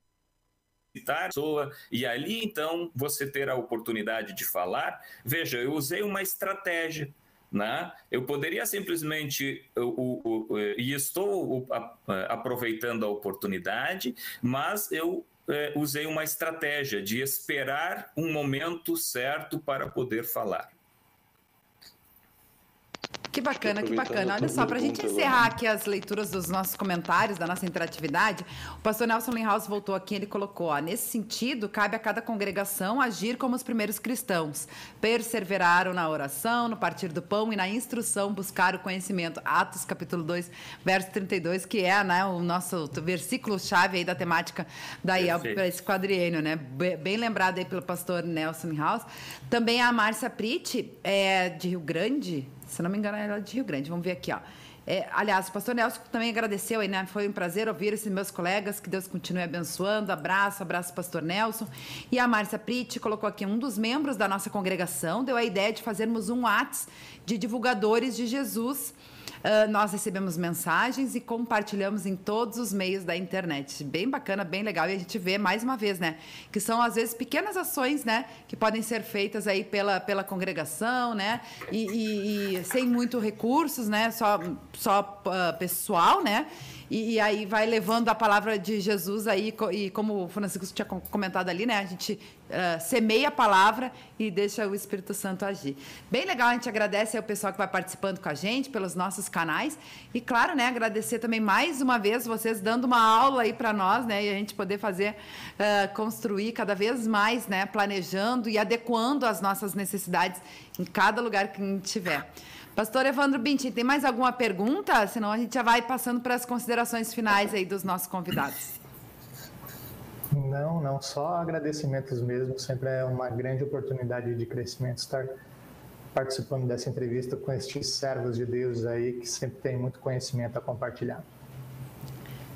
a pessoa e ali então você ter a oportunidade de falar? Veja, eu usei uma estratégia. Né? Eu poderia simplesmente, e estou aproveitando a oportunidade, mas eu é, usei uma estratégia de esperar um momento certo para poder falar. Que bacana, que bacana. Olha só, para a gente encerrar aqui as leituras dos nossos comentários, da nossa interatividade, o pastor Nelson Linhaus voltou aqui ele colocou: ó, nesse sentido, cabe a cada congregação agir como os primeiros cristãos. Perseveraram na oração, no partir do pão e na instrução, buscar o conhecimento. Atos capítulo 2, verso 32, que é né, o nosso versículo-chave aí da temática da IEL para esse quadriênio, né? Bem lembrado aí pelo pastor Nelson Linhaus. Também a Márcia Pritt, é, de Rio Grande, se não me engano, ela é de Rio Grande. Vamos ver aqui, ó. É, aliás, o pastor Nelson também agradeceu aí, né? Foi um prazer ouvir esses meus colegas. Que Deus continue abençoando. Abraço, abraço, pastor Nelson. E a Márcia Pritt colocou aqui: um dos membros da nossa congregação deu a ideia de fazermos um WhatsApp de divulgadores de Jesus uh, nós recebemos mensagens e compartilhamos em todos os meios da internet. Bem bacana, bem legal. E a gente vê mais uma vez, né? Que são, às vezes, pequenas ações, né? Que podem ser feitas aí pela, pela congregação, né? E, e, e sem muito recursos, né? Só, só uh, pessoal, né? E, e, aí vai levando a palavra de Jesus aí, e como o Francisco tinha comentado ali, né? A gente uh, semeia a palavra e deixa o Espírito Santo agir. Bem legal, a gente agradece ao pessoal que vai participando com a gente pelos nossos canais. E claro, né, agradecer também mais uma vez vocês dando uma aula aí para nós, né? E a gente poder fazer, uh, construir cada vez mais, né? Planejando e adequando as nossas necessidades em cada lugar que a gente tiver. Pastor Evandro Bintin, tem mais alguma pergunta? Senão a gente já vai passando para as considerações finais aí dos nossos convidados. Não, não, só agradecimentos mesmo. Sempre é uma grande oportunidade de crescimento estar participando dessa entrevista com estes servos de Deus aí que sempre tem muito conhecimento a compartilhar.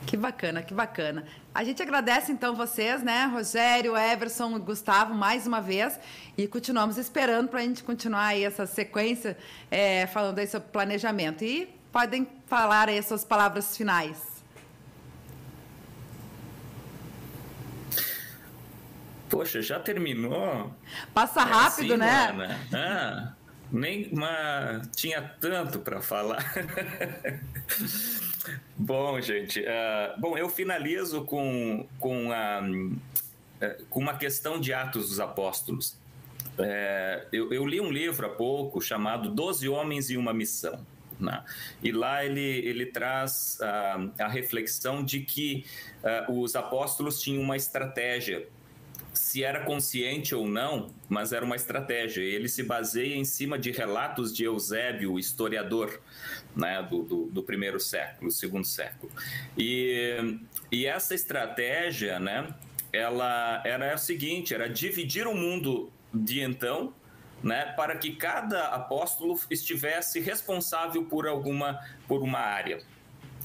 Que bacana, que bacana. A gente agradece então vocês, né, Rogério, Everson, Gustavo, mais uma vez, e continuamos esperando para a gente continuar aí essa sequência é, falando aí sobre planejamento. E podem falar aí suas palavras finais. Poxa, já terminou? Passa rápido, é assim, né? Ah, nem uma... tinha tanto para falar. Bom, gente, uh, bom, eu finalizo com, com, a, uh, com uma questão de Atos dos Apóstolos. Uh, eu, eu, li um livro há pouco chamado Doze Homens e uma Missão. Né? E lá ele, ele traz a reflexão de que os apóstolos tinham uma estratégia se era consciente ou não, mas era uma estratégia. Ele se baseia em cima de relatos de Eusébio, historiador né, do, do, do primeiro século, segundo século. E, e essa estratégia, né, ela era a seguinte: era dividir o mundo de então né, para que cada apóstolo estivesse responsável por alguma por uma área,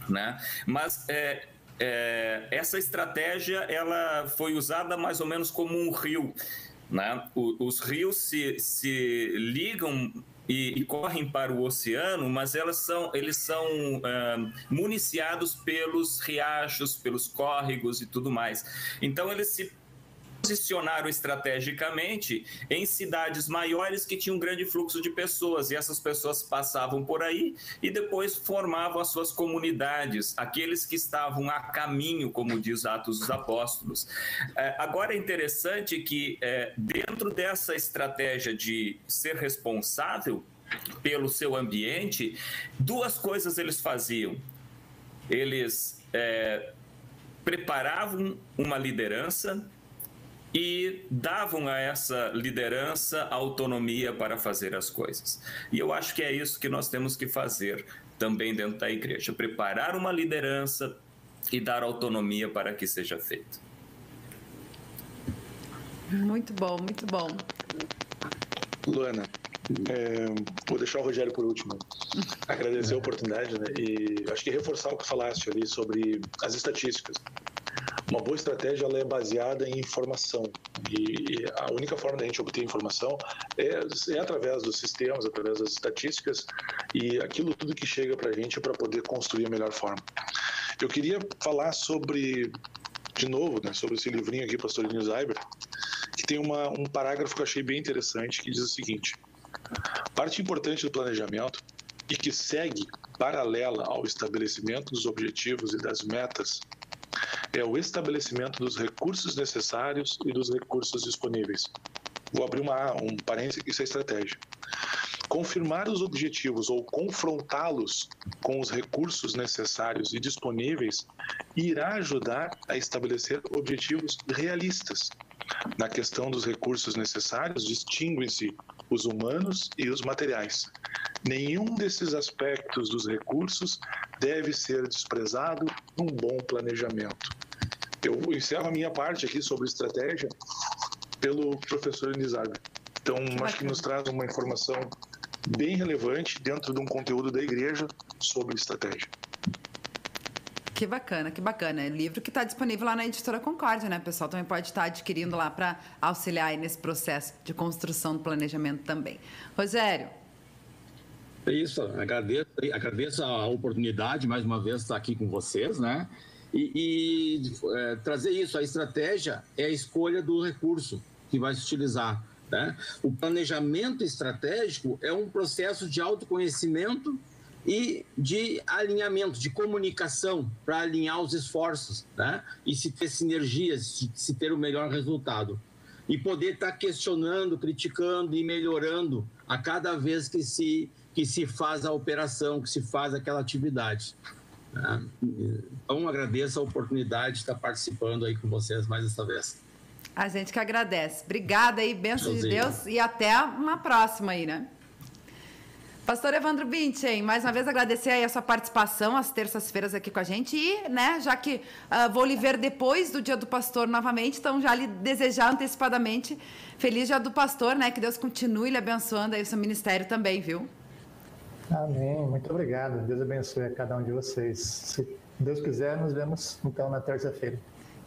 né? Mas é, é, essa estratégia ela foi usada mais ou menos como um rio. Né? O, os rios se, se ligam e, e, correm para o oceano, mas elas são, eles são uh, municiados pelos riachos, pelos córregos e tudo mais. Então eles se posicionaram estrategicamente em cidades maiores que tinham um grande fluxo de pessoas e essas pessoas passavam por aí e depois formavam as suas comunidades, aqueles que estavam a caminho, como diz Atos dos Apóstolos. É, agora é interessante que é, dentro dessa estratégia de ser responsável pelo seu ambiente, duas coisas eles faziam. Eles é, preparavam uma liderança e davam a essa liderança autonomia para fazer as coisas. E eu acho que é isso que nós temos que fazer também dentro da igreja: preparar uma liderança e dar autonomia para que seja feito. Muito bom, muito bom. Luana, é, vou deixar o Rogério por último. Agradecer a oportunidade né, e acho que reforçar o que falaste ali sobre as estatísticas. Uma boa estratégia ela é baseada em informação e, a única forma da gente obter informação é, é através dos sistemas, através das estatísticas e aquilo tudo que chega para a gente para poder construir a melhor forma. Eu queria falar sobre, de novo, né, sobre esse livrinho aqui, Pastor Linus Eiber, que tem uma, um parágrafo que eu achei bem interessante que diz o seguinte: parte importante do planejamento e que segue paralela ao estabelecimento dos objetivos e das metas é o estabelecimento dos recursos necessários e dos recursos disponíveis. Vou abrir uma, um parênteses, isso é estratégia. Confirmar os objetivos ou confrontá-los com os recursos necessários e disponíveis irá ajudar a estabelecer objetivos realistas. Na questão dos recursos necessários, distinguem-se os humanos e os materiais. Nenhum desses aspectos dos recursos deve ser desprezado num bom planejamento. Eu encerro a minha parte aqui sobre estratégia pelo professor Elizardo. Então, que acho que nos traz uma informação bem relevante dentro de um conteúdo da igreja sobre estratégia. Que bacana, que bacana. É livro que está disponível lá na editora Concórdia, né? O pessoal também pode estar tá adquirindo lá para auxiliar nesse processo de construção do planejamento também. Rogério. É isso, agradeço, agradeço a oportunidade mais uma vez estar aqui com vocês, né? E, e é, trazer isso, a estratégia é a escolha do recurso que vai se utilizar. Né? O planejamento estratégico é um processo de autoconhecimento e de alinhamento, de comunicação para alinhar os esforços né? e se ter sinergias, se ter o melhor resultado. E poder estar tá questionando, criticando e melhorando a cada vez que se, que se faz a operação, que se faz aquela atividade. Né? Então, agradeço a oportunidade de estar participando aí com vocês mais essa vez. A gente que agradece. Obrigada aí, bênção de Deus e até uma próxima aí, né? Pastor Evandro Binchen, mais uma vez agradecer aí a sua participação às terças-feiras aqui com a gente e, né, já que uh, vou lhe ver depois do Dia do Pastor novamente, então já lhe desejar antecipadamente feliz Dia do Pastor, né, que Deus continue lhe abençoando aí o seu ministério também, viu? Amém, muito obrigado, Deus abençoe a cada um de vocês. Se Deus quiser, nos vemos então na terça-feira.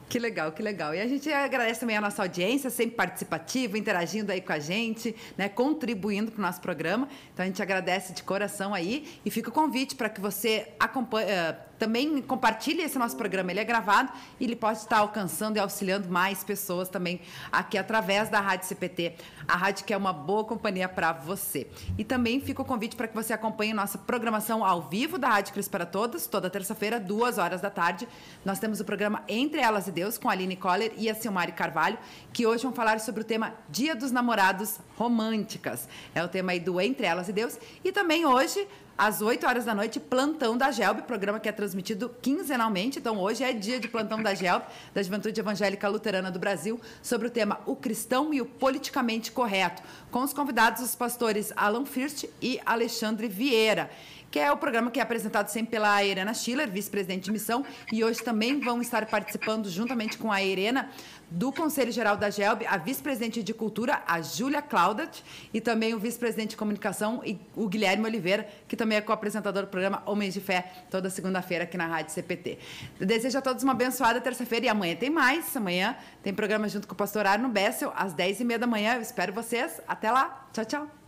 Que legal, que legal. E a gente agradece também a nossa audiência, sempre participativa, interagindo aí com a gente, né, contribuindo para o nosso programa. Então a gente agradece de coração aí e fica o convite para que você acompanhe, uh, também compartilhe esse nosso programa. Ele é gravado e ele pode estar alcançando e auxiliando mais pessoas também aqui através da Rádio CPT, a rádio que é uma boa companhia para você. E também fica o convite para que você acompanhe nossa programação ao vivo da Rádio Cris para Todos, toda terça-feira, duas horas da tarde. Nós temos o programa Entre Elas e Deus com a Aline Coller e a Silmari Carvalho, que hoje vão falar sobre o tema Dia dos Namorados Românticas. É o tema aí do Entre Elas e Deus. E também hoje às 8 horas da noite, Plantão da GELB, programa que é transmitido quinzenalmente. Então, hoje é dia de Plantão da GELB, da Juventude Evangélica Luterana do Brasil, sobre o tema O Cristão e o Politicamente Correto, com os convidados os pastores Alan First e Alexandre Vieira que é o programa que é apresentado sempre pela Irena Schiller, vice-presidente de missão, e hoje também vão estar participando juntamente com a Irena do Conselho Geral da GELB, a vice-presidente de Cultura, a Júlia Claudat, e também o vice-presidente de Comunicação, o Guilherme Oliveira, que também é co-apresentador do programa Homens de Fé, toda segunda-feira aqui na Rádio CPT. Eu desejo a todos uma abençoada terça-feira e amanhã tem mais. Amanhã tem programa junto com o pastor Arno Bessel, às 10h30 da manhã. Eu espero vocês. Até lá. Tchau, tchau.